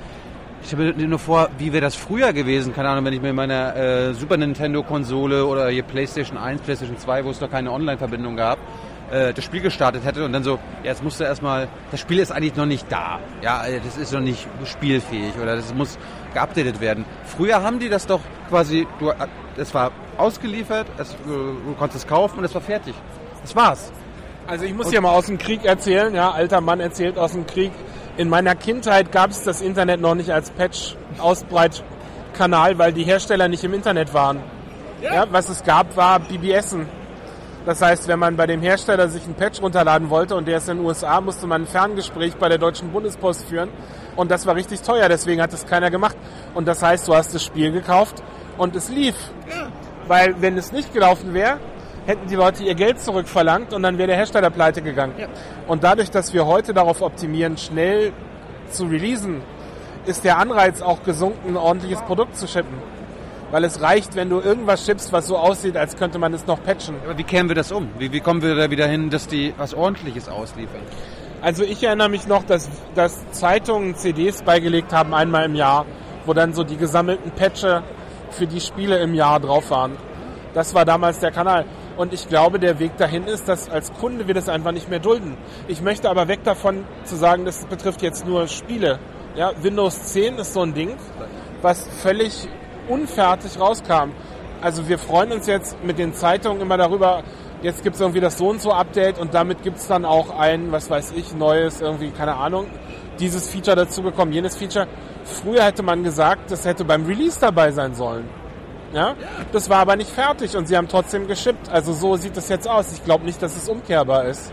Ich stelle mir nur vor, wie wäre das früher gewesen? Keine Ahnung, wenn ich mir in meiner äh, Super Nintendo-Konsole oder hier PlayStation 1, PlayStation 2, wo es noch keine Online-Verbindung gab, äh, das Spiel gestartet hätte und dann so, ja, jetzt musst du erstmal, das Spiel ist eigentlich noch nicht da. Ja, äh, das ist noch nicht spielfähig oder das muss geupdatet werden. Früher haben die das doch quasi, du, äh, es war ausgeliefert, es, äh, du konntest es kaufen und es war fertig. Das war's. Also ich muss dir mal aus dem Krieg erzählen, ja, alter Mann erzählt aus dem Krieg. In meiner Kindheit gab es das Internet noch nicht als Patch-Ausbreitkanal, weil die Hersteller nicht im Internet waren. Ja. was es gab, war BBSen. Das heißt, wenn man bei dem Hersteller sich einen Patch runterladen wollte und der ist in den USA, musste man ein Ferngespräch bei der Deutschen Bundespost führen. Und das war richtig teuer, deswegen hat es keiner gemacht. Und das heißt, du hast das Spiel gekauft und es lief. Weil wenn es nicht gelaufen wäre, hätten die Leute ihr Geld zurückverlangt und dann wäre der Hersteller pleite gegangen. Und dadurch, dass wir heute darauf optimieren, schnell zu releasen, ist der Anreiz auch gesunken, ein ordentliches Produkt zu shippen. Weil es reicht, wenn du irgendwas schippst, was so aussieht, als könnte man es noch patchen. Aber wie kehren wir das um? Wie, wie kommen wir da wieder hin, dass die was Ordentliches ausliefern? Also ich erinnere mich noch, dass, dass Zeitungen CDs beigelegt haben, einmal im Jahr, wo dann so die gesammelten Patche für die Spiele im Jahr drauf waren. Das war damals der Kanal. Und ich glaube, der Weg dahin ist, dass als Kunde wir das einfach nicht mehr dulden. Ich möchte aber weg davon zu sagen, das betrifft jetzt nur Spiele. Ja, Windows 10 ist so ein Ding, was völlig unfertig rauskam. Also wir freuen uns jetzt mit den Zeitungen immer darüber, jetzt gibt es irgendwie das so und so Update und damit gibt es dann auch ein, was weiß ich, neues, irgendwie, keine Ahnung, dieses Feature dazu bekommen, jenes Feature. Früher hätte man gesagt, das hätte beim Release dabei sein sollen. Ja? Das war aber nicht fertig und sie haben trotzdem geschippt. Also so sieht es jetzt aus. Ich glaube nicht, dass es umkehrbar ist.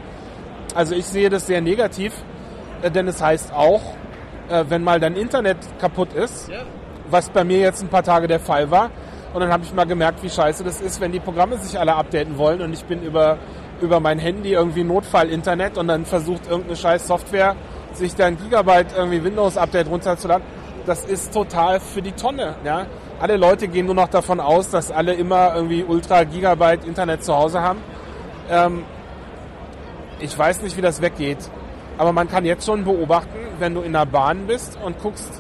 Also ich sehe das sehr negativ, äh, denn es heißt auch, äh, wenn mal dein Internet kaputt ist, was bei mir jetzt ein paar Tage der Fall war, und dann habe ich mal gemerkt, wie scheiße das ist, wenn die Programme sich alle updaten wollen und ich bin über, über mein Handy irgendwie Notfall-Internet und dann versucht irgendeine scheiß Software sich da ein Gigabyte irgendwie Windows-Update runterzuladen. Das ist total für die Tonne. Ja? Alle Leute gehen nur noch davon aus, dass alle immer irgendwie Ultra Gigabyte Internet zu Hause haben. Ähm, ich weiß nicht, wie das weggeht. Aber man kann jetzt schon beobachten, wenn du in der Bahn bist und guckst,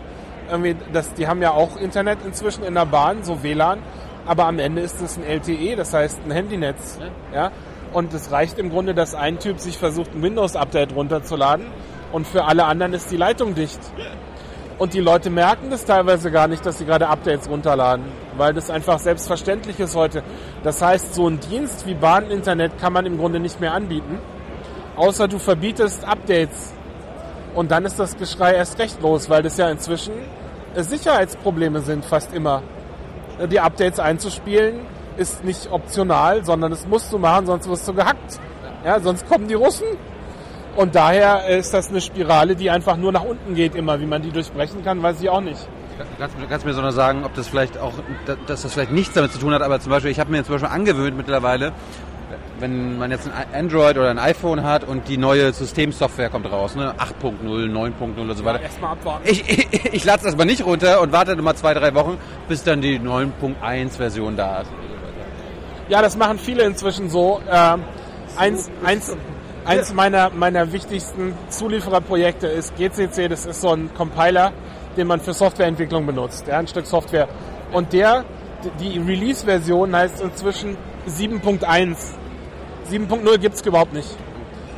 irgendwie, das, die haben ja auch Internet inzwischen in der Bahn, so WLAN, aber am Ende ist es ein LTE, das heißt ein Handynetz. Ja? Und es reicht im Grunde, dass ein Typ sich versucht, ein Windows-Update runterzuladen und für alle anderen ist die Leitung dicht. Und die Leute merken das teilweise gar nicht, dass sie gerade Updates runterladen, weil das einfach selbstverständlich ist heute. Das heißt, so ein Dienst wie Bahninternet kann man im Grunde nicht mehr anbieten, außer du verbietest Updates. Und dann ist das Geschrei erst recht los, weil das ja inzwischen Sicherheitsprobleme sind, fast immer. Die Updates einzuspielen ist nicht optional, sondern das musst du machen, sonst wirst du gehackt. Ja, sonst kommen die Russen. Und daher ist das eine Spirale, die einfach nur nach unten geht immer. Wie man die durchbrechen kann, weiß ich auch nicht. Kannst, du mir so noch sagen, ob das vielleicht auch, dass das vielleicht nichts damit zu tun hat, aber zum Beispiel, ich habe mir zum Beispiel angewöhnt mittlerweile, wenn man jetzt ein Android oder ein iPhone hat und die neue Systemsoftware kommt raus, ne, 8.0, 9.0 oder so weiter. Erstmal abwarten. Ich, ich, ich lade es erstmal nicht runter und warte mal zwei, drei Wochen, bis dann die 9.1 Version da ist. Ja, das machen viele inzwischen so. Ähm, eins, eins, eins meiner, meiner wichtigsten Zuliefererprojekte ist GCC. Das ist so ein Compiler, den man für Softwareentwicklung benutzt. Ja, ein Stück Software. Und der, die Release-Version heißt inzwischen 7.1. 7.0 gibt's überhaupt nicht.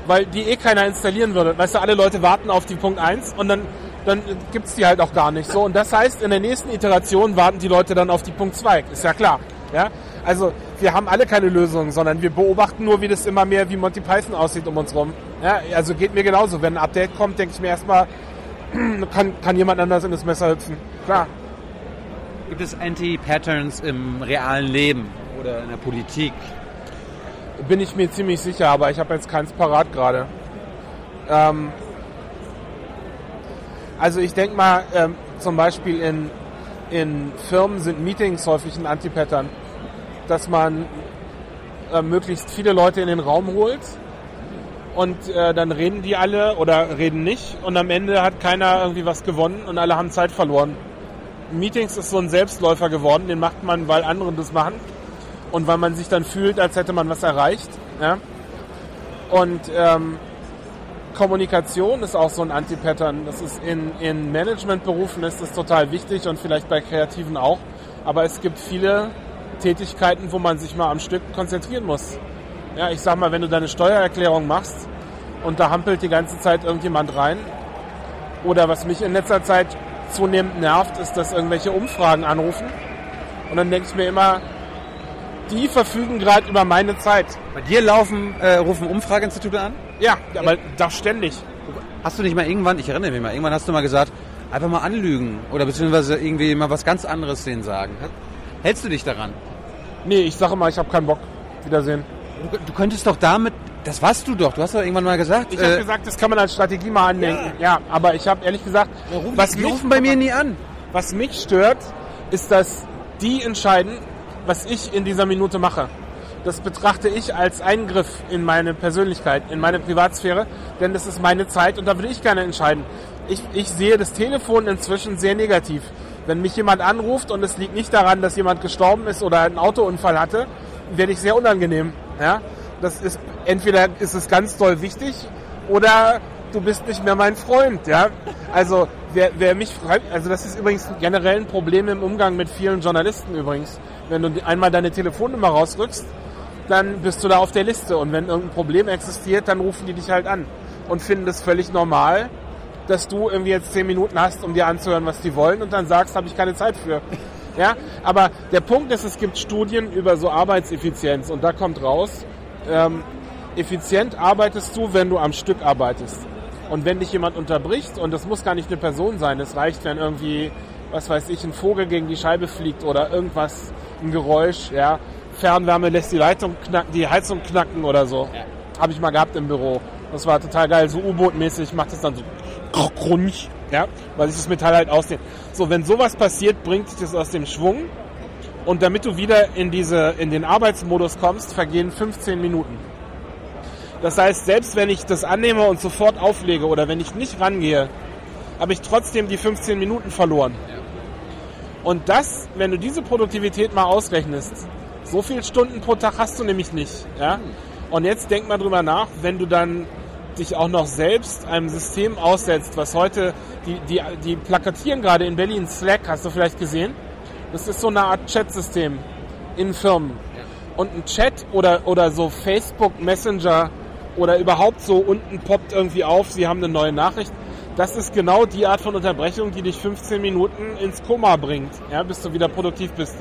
Weil die eh keiner installieren würde. Weißt du, alle Leute warten auf die Punkt 1 und dann, dann gibt's die halt auch gar nicht. So, und das heißt, in der nächsten Iteration warten die Leute dann auf die Punkt 2. Ist ja klar. Ja? Also wir haben alle keine Lösung, sondern wir beobachten nur, wie das immer mehr wie Monty Python aussieht um uns rum. Ja, also geht mir genauso. Wenn ein Update kommt, denke ich mir erstmal, kann, kann jemand anders in das Messer hüpfen. Klar. Gibt es Anti-Patterns im realen Leben oder in der Politik? Bin ich mir ziemlich sicher, aber ich habe jetzt keins parat gerade. Ähm, also ich denke mal, ähm, zum Beispiel in, in Firmen sind Meetings häufig ein Anti-Pattern. Dass man äh, möglichst viele Leute in den Raum holt und äh, dann reden die alle oder reden nicht und am Ende hat keiner irgendwie was gewonnen und alle haben Zeit verloren. Meetings ist so ein Selbstläufer geworden, den macht man, weil andere das machen und weil man sich dann fühlt, als hätte man was erreicht. Ja? Und ähm, Kommunikation ist auch so ein Anti-Pattern. Das ist in, in Managementberufen ist das total wichtig und vielleicht bei Kreativen auch. Aber es gibt viele Tätigkeiten, wo man sich mal am Stück konzentrieren muss. Ja, ich sag mal, wenn du deine Steuererklärung machst und da hampelt die ganze Zeit irgendjemand rein. Oder was mich in letzter Zeit zunehmend nervt, ist, dass irgendwelche Umfragen anrufen. Und dann denke ich mir immer, die verfügen gerade über meine Zeit. Bei dir laufen, äh, rufen Umfrageinstitute an? Ja, aber das ständig. Hast du nicht mal irgendwann, ich erinnere mich mal, irgendwann hast du mal gesagt, einfach mal anlügen oder beziehungsweise irgendwie mal was ganz anderes denen sagen. Hältst du dich daran? Nee, ich sage mal, ich habe keinen Bock. Wiedersehen. Du, du könntest doch damit, das warst du doch, du hast doch irgendwann mal gesagt. Ich habe gesagt, das kann man als Strategie mal andenken. Ja, aber ich habe ehrlich gesagt, was die rufen bei mir nie an. Was mich stört, ist, dass die entscheiden, was ich in dieser Minute mache. Das betrachte ich als Eingriff in meine Persönlichkeit, in meine Privatsphäre, denn das ist meine Zeit und da würde ich gerne entscheiden. Ich, ich sehe das Telefon inzwischen sehr negativ. Wenn mich jemand anruft und es liegt nicht daran, dass jemand gestorben ist oder einen Autounfall hatte, werde ich sehr unangenehm. Ja? Das ist entweder ist es ganz doll wichtig oder du bist nicht mehr mein Freund. Ja? Also wer, wer mich fragt, also das ist übrigens generell ein Problem im Umgang mit vielen Journalisten übrigens. Wenn du einmal deine Telefonnummer rausrückst, dann bist du da auf der Liste und wenn irgendein Problem existiert, dann rufen die dich halt an und finden das völlig normal, dass du irgendwie jetzt zehn Minuten hast, um dir anzuhören, was die wollen und dann sagst, habe ich keine Zeit für. Ja, aber der Punkt ist, es gibt Studien über so Arbeitseffizienz und da kommt raus, ähm, effizient arbeitest du, wenn du am Stück arbeitest. Und wenn dich jemand unterbricht, und das muss gar nicht eine Person sein, es reicht, wenn irgendwie, was weiß ich, ein Vogel gegen die Scheibe fliegt oder irgendwas, ein Geräusch, ja, Fernwärme lässt die Leitung knacken, die Heizung knacken oder so. Ja. Habe ich mal gehabt im Büro. Das war total geil, so U-Boot-mäßig, macht es dann so grunch, ja, weil sich das Metall halt ausdehnt. So, wenn sowas passiert, bringt sich das aus dem Schwung. Und damit du wieder in diese, in den Arbeitsmodus kommst, vergehen 15 Minuten. Das heißt, selbst wenn ich das annehme und sofort auflege oder wenn ich nicht rangehe, habe ich trotzdem die 15 Minuten verloren. Und das, wenn du diese Produktivität mal ausrechnest, so viele Stunden pro Tag hast du nämlich nicht. Ja? Und jetzt denk mal drüber nach, wenn du dann dich auch noch selbst einem System aussetzt, was heute, die, die, die plakatieren gerade in Berlin Slack, hast du vielleicht gesehen? Das ist so eine Art Chat-System in Firmen. Und ein Chat oder, oder so Facebook Messenger oder überhaupt so unten poppt irgendwie auf, sie haben eine neue Nachricht. Das ist genau die Art von Unterbrechung, die dich 15 Minuten ins Koma bringt, ja, bis du wieder produktiv bist.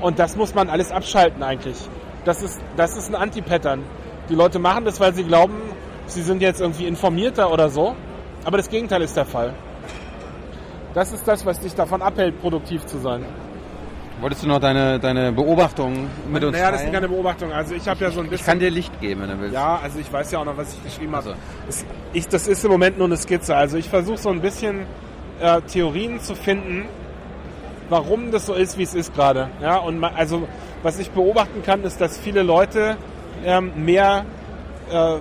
Und das muss man alles abschalten eigentlich. Das ist, das ist ein Anti-Pattern. Die Leute machen das, weil sie glauben, sie sind jetzt irgendwie informierter oder so. Aber das Gegenteil ist der Fall. Das ist das, was dich davon abhält, produktiv zu sein. Wolltest du noch deine, deine Beobachtungen mit uns Naja, das sind keine Beobachtungen. Also ich habe ja so ein bisschen... Ich kann dir Licht geben, wenn du willst. Ja, also ich weiß ja auch noch, was ich geschrieben habe. Also. Das, ich, das ist im Moment nur eine Skizze. Also ich versuche so ein bisschen äh, Theorien zu finden, warum das so ist, wie es ist gerade. Ja, und ma- also was ich beobachten kann, ist, dass viele Leute ähm, mehr äh,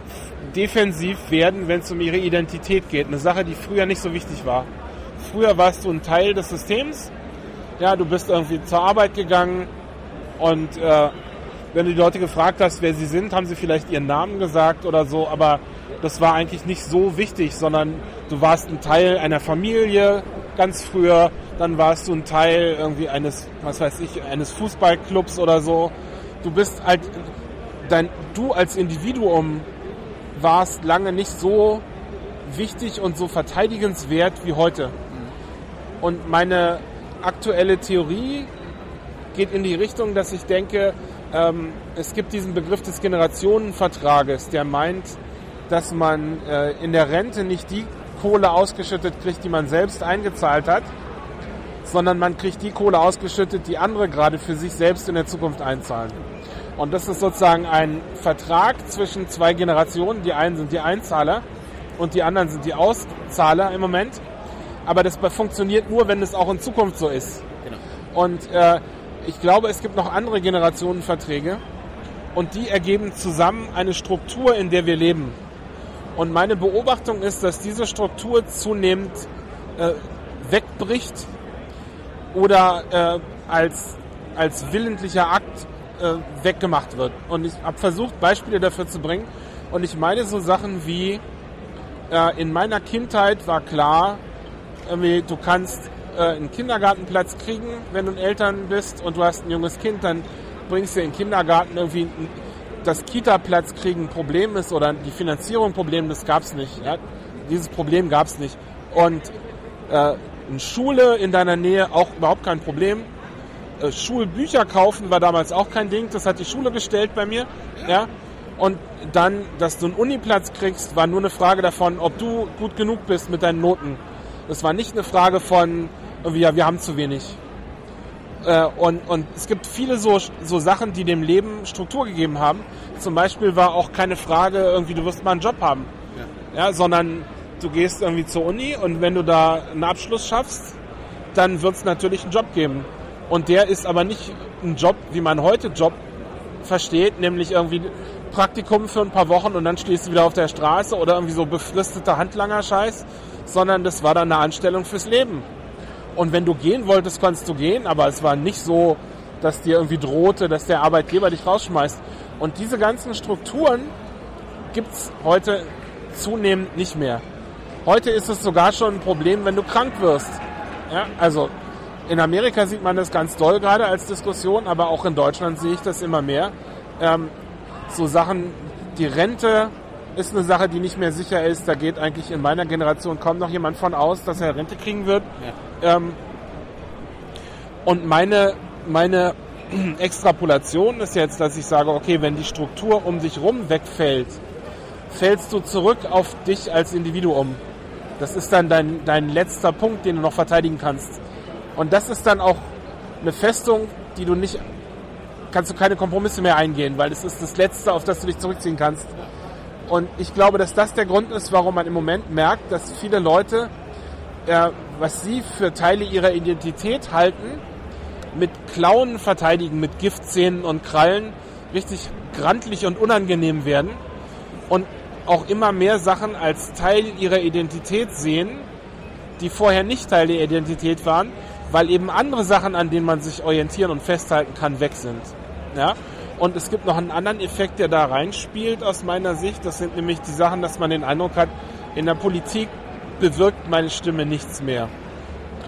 defensiv werden, wenn es um ihre Identität geht. Eine Sache, die früher nicht so wichtig war. Früher warst du ein Teil des Systems. Ja, du bist irgendwie zur Arbeit gegangen und äh, wenn du die Leute gefragt hast, wer sie sind, haben sie vielleicht ihren Namen gesagt oder so, aber das war eigentlich nicht so wichtig, sondern du warst ein Teil einer Familie ganz früher, dann warst du ein Teil irgendwie eines, was weiß ich, eines Fußballclubs oder so. Du bist halt, dein, du als Individuum warst lange nicht so wichtig und so verteidigenswert wie heute. Und meine aktuelle Theorie geht in die Richtung, dass ich denke, ähm, es gibt diesen Begriff des Generationenvertrages, der meint, dass man äh, in der Rente nicht die Kohle ausgeschüttet kriegt, die man selbst eingezahlt hat, sondern man kriegt die Kohle ausgeschüttet, die andere gerade für sich selbst in der Zukunft einzahlen. Und das ist sozusagen ein Vertrag zwischen zwei Generationen. Die einen sind die Einzahler und die anderen sind die Auszahler im Moment. Aber das funktioniert nur, wenn es auch in Zukunft so ist. Genau. Und äh, ich glaube, es gibt noch andere Generationenverträge und die ergeben zusammen eine Struktur, in der wir leben. Und meine Beobachtung ist, dass diese Struktur zunehmend äh, wegbricht oder äh, als, als willentlicher Akt äh, weggemacht wird. Und ich habe versucht, Beispiele dafür zu bringen. Und ich meine so Sachen wie, äh, in meiner Kindheit war klar, irgendwie, du kannst äh, einen Kindergartenplatz kriegen, wenn du Eltern bist und du hast ein junges Kind, dann bringst du in den Kindergarten irgendwie ein, das Kita-Platz kriegen ein Problem ist oder die Finanzierung ein Problem, das gab es nicht. Ja? Dieses Problem gab es nicht. Und äh, eine Schule in deiner Nähe auch überhaupt kein Problem. Äh, Schulbücher kaufen war damals auch kein Ding, das hat die Schule gestellt bei mir. Ja? Und dann, dass du einen Uniplatz kriegst, war nur eine Frage davon, ob du gut genug bist mit deinen Noten. Das war nicht eine Frage von, irgendwie, ja, wir haben zu wenig. Äh, und, und es gibt viele so, so Sachen, die dem Leben Struktur gegeben haben. Zum Beispiel war auch keine Frage, irgendwie, du wirst mal einen Job haben. Ja. ja sondern du gehst irgendwie zur Uni und wenn du da einen Abschluss schaffst, dann wird es natürlich einen Job geben. Und der ist aber nicht ein Job, wie man heute Job versteht, nämlich irgendwie Praktikum für ein paar Wochen und dann stehst du wieder auf der Straße oder irgendwie so befristeter Handlanger-Scheiß, sondern das war dann eine Anstellung fürs Leben. Und wenn du gehen wolltest, konntest du gehen, aber es war nicht so, dass dir irgendwie drohte, dass der Arbeitgeber dich rausschmeißt. Und diese ganzen Strukturen gibt's heute zunehmend nicht mehr. Heute ist es sogar schon ein Problem, wenn du krank wirst. Ja, also in Amerika sieht man das ganz doll gerade als Diskussion, aber auch in Deutschland sehe ich das immer mehr. Ähm, so Sachen, die Rente ist eine Sache, die nicht mehr sicher ist. Da geht eigentlich in meiner Generation kaum noch jemand von aus, dass er Rente kriegen wird. Ja. Ähm, und meine, meine Extrapolation ist jetzt, dass ich sage, okay, wenn die Struktur um dich rum wegfällt, fällst du zurück auf dich als Individuum. Das ist dann dein, dein letzter Punkt, den du noch verteidigen kannst. Und das ist dann auch eine Festung, die du nicht, kannst du keine Kompromisse mehr eingehen, weil es ist das Letzte, auf das du dich zurückziehen kannst. Und ich glaube, dass das der Grund ist, warum man im Moment merkt, dass viele Leute, äh, was sie für Teile ihrer Identität halten, mit Klauen verteidigen, mit Giftzähnen und Krallen richtig grantlich und unangenehm werden und auch immer mehr Sachen als Teil ihrer Identität sehen, die vorher nicht Teil der Identität waren, weil eben andere Sachen, an denen man sich orientieren und festhalten kann, weg sind. Ja? Und es gibt noch einen anderen Effekt, der da reinspielt aus meiner Sicht. Das sind nämlich die Sachen, dass man den Eindruck hat, in der Politik bewirkt meine Stimme nichts mehr.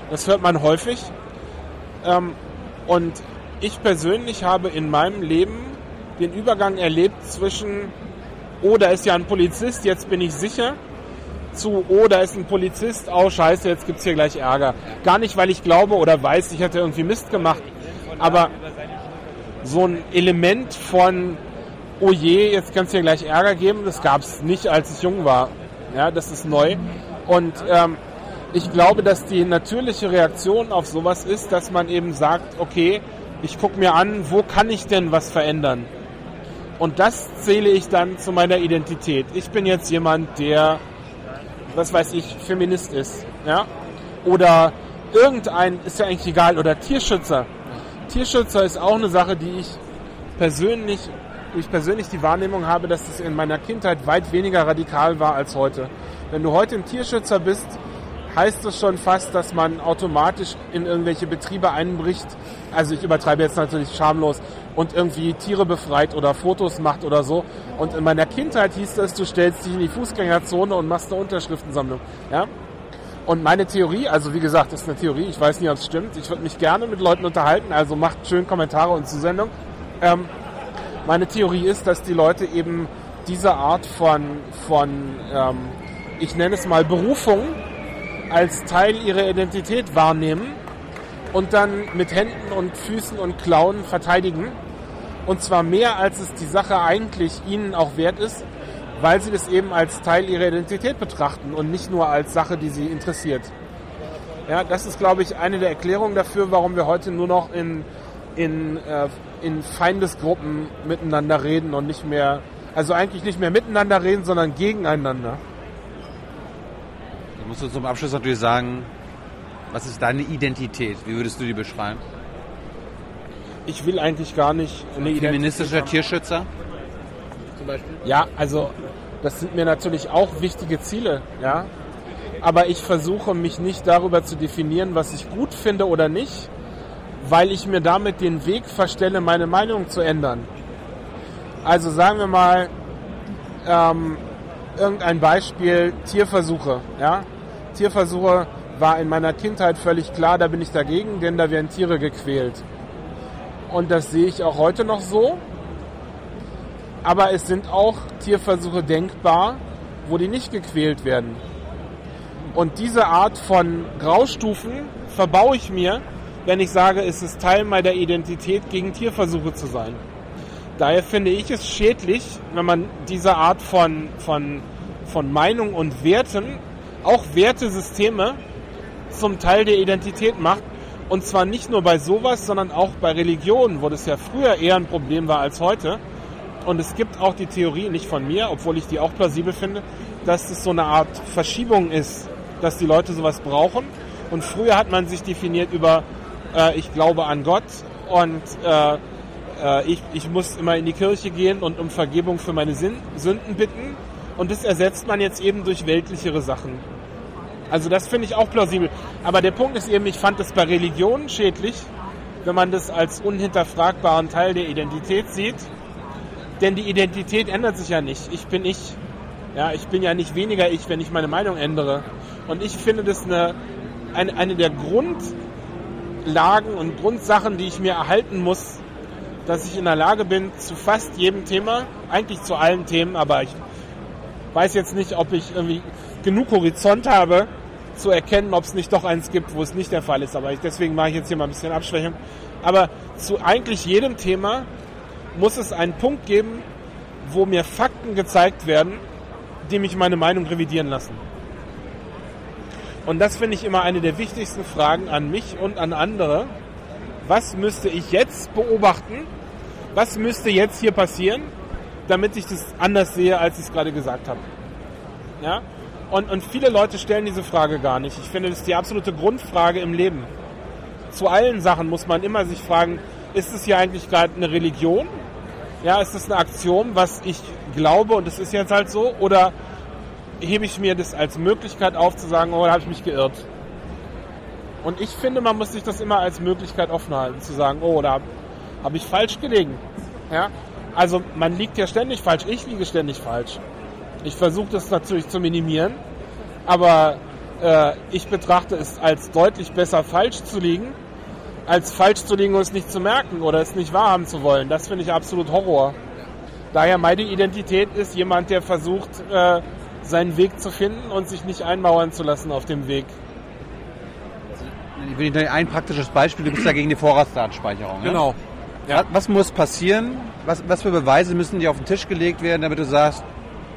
Das hört man häufig. Ähm, und ich persönlich habe in meinem Leben den Übergang erlebt zwischen, oh, da ist ja ein Polizist, jetzt bin ich sicher, zu, oh, da ist ein Polizist, oh scheiße, jetzt gibt's hier gleich Ärger. Gar nicht, weil ich glaube oder weiß, ich hätte irgendwie Mist gemacht, aber so ein Element von, oh je, jetzt kann es hier gleich Ärger geben, das gab es nicht, als ich jung war. Ja, das ist neu. Und ähm, ich glaube, dass die natürliche Reaktion auf sowas ist, dass man eben sagt, okay, ich gucke mir an, wo kann ich denn was verändern? Und das zähle ich dann zu meiner Identität. Ich bin jetzt jemand, der, was weiß ich, Feminist ist. Ja? Oder irgendein, ist ja eigentlich egal, oder Tierschützer. Tierschützer ist auch eine Sache, die ich persönlich, ich persönlich die Wahrnehmung habe, dass es in meiner Kindheit weit weniger radikal war als heute. Wenn du heute ein Tierschützer bist, heißt es schon fast, dass man automatisch in irgendwelche Betriebe einbricht. Also ich übertreibe jetzt natürlich schamlos und irgendwie Tiere befreit oder Fotos macht oder so. Und in meiner Kindheit hieß es, du stellst dich in die Fußgängerzone und machst eine Unterschriftensammlung. Ja? Und meine Theorie, also wie gesagt, das ist eine Theorie, ich weiß nicht, ob es stimmt. Ich würde mich gerne mit Leuten unterhalten, also macht schön Kommentare und Zusendung. Ähm, meine Theorie ist, dass die Leute eben diese Art von, von ähm, ich nenne es mal Berufung, als Teil ihrer Identität wahrnehmen und dann mit Händen und Füßen und Klauen verteidigen. Und zwar mehr, als es die Sache eigentlich ihnen auch wert ist, weil sie das eben als Teil ihrer Identität betrachten und nicht nur als Sache, die sie interessiert. Ja, das ist, glaube ich, eine der Erklärungen dafür, warum wir heute nur noch in, in, äh, in Feindesgruppen miteinander reden und nicht mehr, also eigentlich nicht mehr miteinander reden, sondern gegeneinander. Da musst du zum Abschluss natürlich sagen, was ist deine Identität? Wie würdest du die beschreiben? Ich will eigentlich gar nicht eine Feministischer Tierschützer? Zum Beispiel? Ja, also Das sind mir natürlich auch wichtige Ziele, ja. Aber ich versuche mich nicht darüber zu definieren, was ich gut finde oder nicht, weil ich mir damit den Weg verstelle, meine Meinung zu ändern. Also sagen wir mal, ähm, irgendein Beispiel, Tierversuche, ja. Tierversuche war in meiner Kindheit völlig klar, da bin ich dagegen, denn da werden Tiere gequält. Und das sehe ich auch heute noch so. Aber es sind auch Tierversuche denkbar, wo die nicht gequält werden. Und diese Art von Graustufen verbaue ich mir, wenn ich sage, es ist Teil meiner Identität, gegen Tierversuche zu sein. Daher finde ich es schädlich, wenn man diese Art von, von, von Meinung und Werten, auch Wertesysteme, zum Teil der Identität macht. Und zwar nicht nur bei sowas, sondern auch bei Religionen, wo das ja früher eher ein Problem war als heute. Und es gibt auch die Theorie, nicht von mir, obwohl ich die auch plausibel finde, dass es so eine Art Verschiebung ist, dass die Leute sowas brauchen. Und früher hat man sich definiert über, äh, ich glaube an Gott und äh, äh, ich, ich muss immer in die Kirche gehen und um Vergebung für meine Sünden bitten. Und das ersetzt man jetzt eben durch weltlichere Sachen. Also das finde ich auch plausibel. Aber der Punkt ist eben, ich fand es bei Religionen schädlich, wenn man das als unhinterfragbaren Teil der Identität sieht denn die Identität ändert sich ja nicht. Ich bin ich. Ja, ich bin ja nicht weniger ich, wenn ich meine Meinung ändere. Und ich finde das eine, eine, eine der Grundlagen und Grundsachen, die ich mir erhalten muss, dass ich in der Lage bin, zu fast jedem Thema, eigentlich zu allen Themen, aber ich weiß jetzt nicht, ob ich irgendwie genug Horizont habe, zu erkennen, ob es nicht doch eins gibt, wo es nicht der Fall ist. Aber ich, deswegen mache ich jetzt hier mal ein bisschen Abschwächung. Aber zu eigentlich jedem Thema muss es einen Punkt geben, wo mir Fakten gezeigt werden, die mich meine Meinung revidieren lassen. Und das finde ich immer eine der wichtigsten Fragen an mich und an andere. Was müsste ich jetzt beobachten? Was müsste jetzt hier passieren, damit ich das anders sehe, als ich es gerade gesagt habe? Ja? Und, und viele Leute stellen diese Frage gar nicht. Ich finde, das ist die absolute Grundfrage im Leben. Zu allen Sachen muss man immer sich fragen, ist es hier eigentlich gerade eine Religion ja, ist das eine Aktion, was ich glaube und es ist jetzt halt so? Oder hebe ich mir das als Möglichkeit auf zu sagen, oh, da habe ich mich geirrt? Und ich finde, man muss sich das immer als Möglichkeit offen halten, zu sagen, oh, da habe ich falsch gelegen. Ja? Also man liegt ja ständig falsch, ich liege ständig falsch. Ich versuche das natürlich zu minimieren, aber äh, ich betrachte es als deutlich besser falsch zu liegen, als falsch zu liegen und es nicht zu merken oder es nicht wahrhaben zu wollen. Das finde ich absolut Horror. Daher meine Identität ist jemand, der versucht, äh, seinen Weg zu finden und sich nicht einmauern zu lassen auf dem Weg. Ich will ein praktisches Beispiel, du bist ja gegen die Vorratsdatenspeicherung. Genau. Ja. Was muss passieren? Was, was für Beweise müssen dir auf den Tisch gelegt werden, damit du sagst,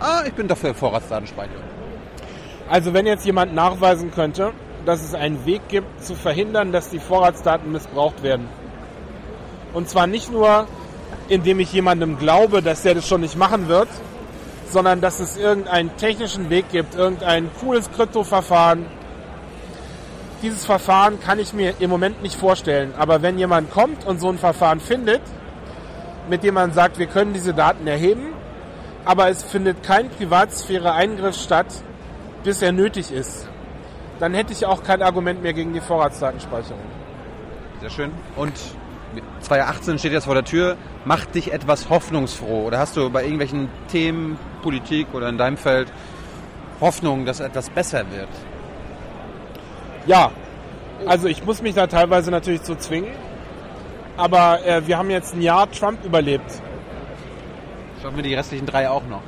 ah, ich bin doch für Vorratsdatenspeicherung? Also wenn jetzt jemand nachweisen könnte, dass es einen Weg gibt, zu verhindern, dass die Vorratsdaten missbraucht werden. Und zwar nicht nur, indem ich jemandem glaube, dass der das schon nicht machen wird, sondern dass es irgendeinen technischen Weg gibt, irgendein cooles Kryptoverfahren. Dieses Verfahren kann ich mir im Moment nicht vorstellen. Aber wenn jemand kommt und so ein Verfahren findet, mit dem man sagt, wir können diese Daten erheben, aber es findet kein Privatsphäre-Eingriff statt, bis er nötig ist, dann hätte ich auch kein Argument mehr gegen die Vorratsdatenspeicherung. Sehr schön. Und 2018 steht jetzt vor der Tür. Macht dich etwas hoffnungsfroh? Oder hast du bei irgendwelchen Themen, Politik oder in deinem Feld Hoffnung, dass etwas besser wird? Ja, also ich muss mich da teilweise natürlich zu zwingen. Aber äh, wir haben jetzt ein Jahr Trump überlebt. Schaffen wir die restlichen drei auch noch?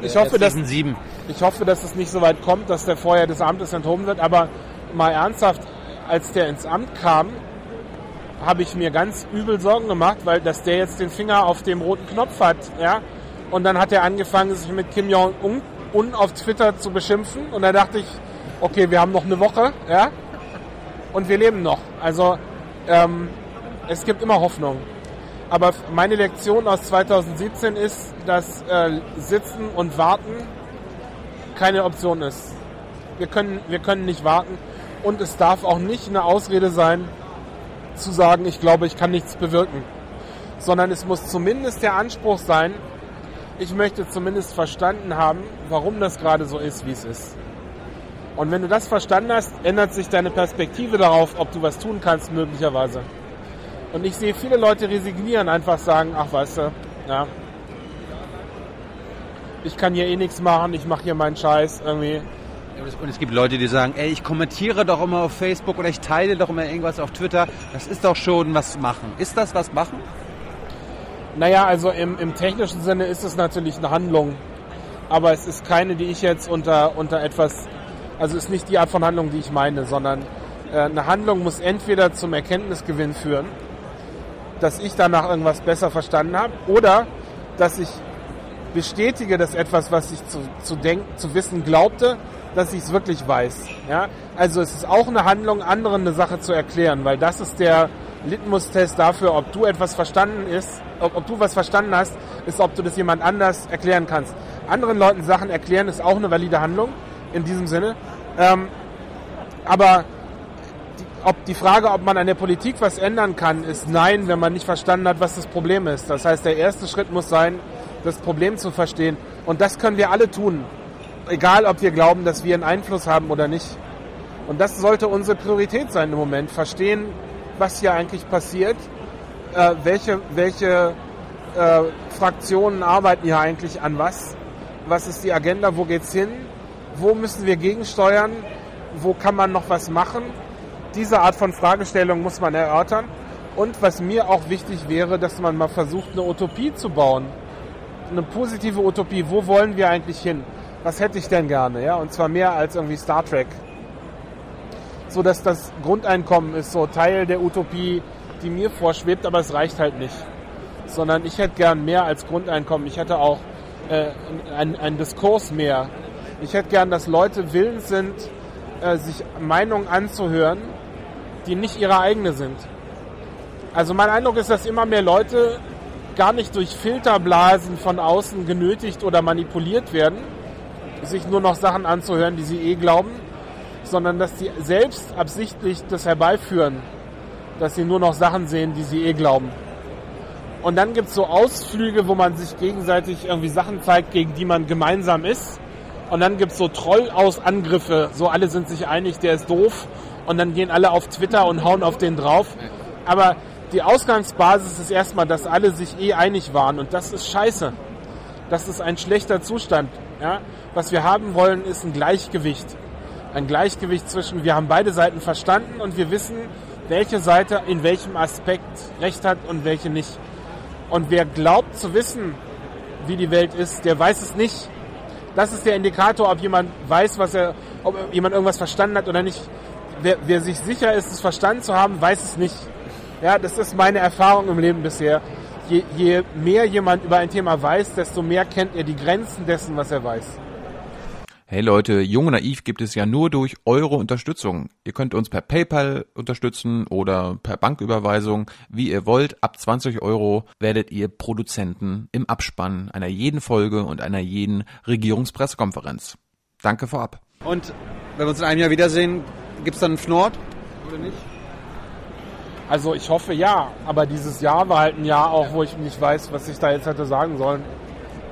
Ich hoffe, dass, sieben. ich hoffe, dass es nicht so weit kommt, dass der vorher des Amtes enthoben wird. Aber mal ernsthaft, als der ins Amt kam, habe ich mir ganz übel Sorgen gemacht, weil dass der jetzt den Finger auf dem roten Knopf hat, ja. Und dann hat er angefangen, sich mit Kim Jong-un auf Twitter zu beschimpfen. Und da dachte ich, okay, wir haben noch eine Woche, ja. Und wir leben noch. Also ähm, es gibt immer Hoffnung. Aber meine Lektion aus 2017 ist, dass äh, Sitzen und Warten keine Option ist. Wir können, wir können nicht warten und es darf auch nicht eine Ausrede sein, zu sagen, ich glaube, ich kann nichts bewirken. Sondern es muss zumindest der Anspruch sein, Ich möchte zumindest verstanden haben, warum das gerade so ist, wie es ist. Und wenn du das verstanden hast, ändert sich deine Perspektive darauf, ob du was tun kannst, möglicherweise. Und ich sehe viele Leute resignieren, einfach sagen, ach weißt du, ja, ich kann hier eh nichts machen, ich mache hier meinen Scheiß irgendwie. Und es gibt Leute, die sagen, ey, ich kommentiere doch immer auf Facebook oder ich teile doch immer irgendwas auf Twitter. Das ist doch schon was machen. Ist das was machen? Naja, also im, im technischen Sinne ist es natürlich eine Handlung. Aber es ist keine, die ich jetzt unter, unter etwas, also ist nicht die Art von Handlung, die ich meine, sondern äh, eine Handlung muss entweder zum Erkenntnisgewinn führen, dass ich danach irgendwas besser verstanden habe, oder dass ich bestätige, dass etwas, was ich zu, zu, denken, zu wissen glaubte, dass ich es wirklich weiß. Ja? Also es ist auch eine Handlung, anderen eine Sache zu erklären, weil das ist der Litmus-Test dafür, ob du etwas verstanden ist, ob, ob du was verstanden hast, ist, ob du das jemand anders erklären kannst. Anderen Leuten Sachen erklären ist auch eine valide Handlung in diesem Sinne. Ähm, aber ob die Frage, ob man an der Politik was ändern kann, ist nein, wenn man nicht verstanden hat, was das Problem ist. Das heißt, der erste Schritt muss sein, das Problem zu verstehen. Und das können wir alle tun. Egal, ob wir glauben, dass wir einen Einfluss haben oder nicht. Und das sollte unsere Priorität sein im Moment. Verstehen, was hier eigentlich passiert, äh, welche, welche äh, Fraktionen arbeiten hier eigentlich an was, was ist die Agenda, wo geht's hin, wo müssen wir gegensteuern, wo kann man noch was machen. Diese Art von Fragestellung muss man erörtern. Und was mir auch wichtig wäre, dass man mal versucht, eine Utopie zu bauen. Eine positive Utopie. Wo wollen wir eigentlich hin? Was hätte ich denn gerne? Ja, und zwar mehr als irgendwie Star Trek so dass das Grundeinkommen ist so Teil der Utopie, die mir vorschwebt, aber es reicht halt nicht. Sondern ich hätte gern mehr als Grundeinkommen. Ich hätte auch äh, einen Diskurs mehr. Ich hätte gern, dass Leute willens sind, äh, sich Meinungen anzuhören, die nicht ihre eigene sind. Also mein Eindruck ist, dass immer mehr Leute gar nicht durch Filterblasen von außen genötigt oder manipuliert werden, sich nur noch Sachen anzuhören, die sie eh glauben, sondern dass sie selbst absichtlich das herbeiführen, dass sie nur noch Sachen sehen, die sie eh glauben. Und dann gibt es so Ausflüge, wo man sich gegenseitig irgendwie Sachen zeigt, gegen die man gemeinsam ist. Und dann gibt es so Troll-Aus-Angriffe, so alle sind sich einig, der ist doof. Und dann gehen alle auf Twitter und hauen auf den drauf. Aber die Ausgangsbasis ist erstmal, dass alle sich eh einig waren. Und das ist scheiße. Das ist ein schlechter Zustand. Ja? Was wir haben wollen, ist ein Gleichgewicht ein Gleichgewicht zwischen, wir haben beide Seiten verstanden und wir wissen, welche Seite in welchem Aspekt recht hat und welche nicht. Und wer glaubt zu wissen, wie die Welt ist, der weiß es nicht. Das ist der Indikator, ob jemand weiß, was er, ob jemand irgendwas verstanden hat oder nicht. Wer, wer sich sicher ist, es verstanden zu haben, weiß es nicht. Ja, das ist meine Erfahrung im Leben bisher. Je, je mehr jemand über ein Thema weiß, desto mehr kennt er die Grenzen dessen, was er weiß. Hey Leute, Jung und Naiv gibt es ja nur durch eure Unterstützung. Ihr könnt uns per PayPal unterstützen oder per Banküberweisung, wie ihr wollt. Ab 20 Euro werdet ihr Produzenten im Abspann einer jeden Folge und einer jeden Regierungspressekonferenz. Danke vorab. Und wenn wir uns in einem Jahr wiedersehen, gibt es dann einen Fnord oder nicht? Also ich hoffe ja, aber dieses Jahr war halt ein Jahr auch, wo ich nicht weiß, was ich da jetzt hätte sagen sollen.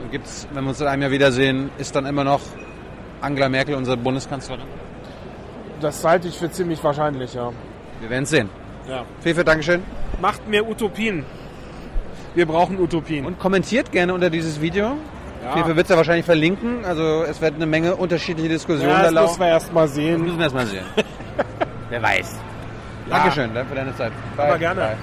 Und gibt's, wenn wir uns in einem Jahr wiedersehen, ist dann immer noch Angela Merkel unsere Bundeskanzlerin? Das halte ich für ziemlich wahrscheinlich, ja. Wir werden es sehen. Ja. Fefe, Dankeschön. Macht mehr Utopien. Wir brauchen Utopien. Und kommentiert gerne unter dieses Video. Ja. Fefe wird es ja wahrscheinlich verlinken. Also es wird eine Menge unterschiedliche Diskussionen ja, da das laufen. müssen wir erst mal Das sehen. müssen wir erst mal sehen. Wer weiß. Ja. Dankeschön dann für deine Zeit. Aber gerne. Bye.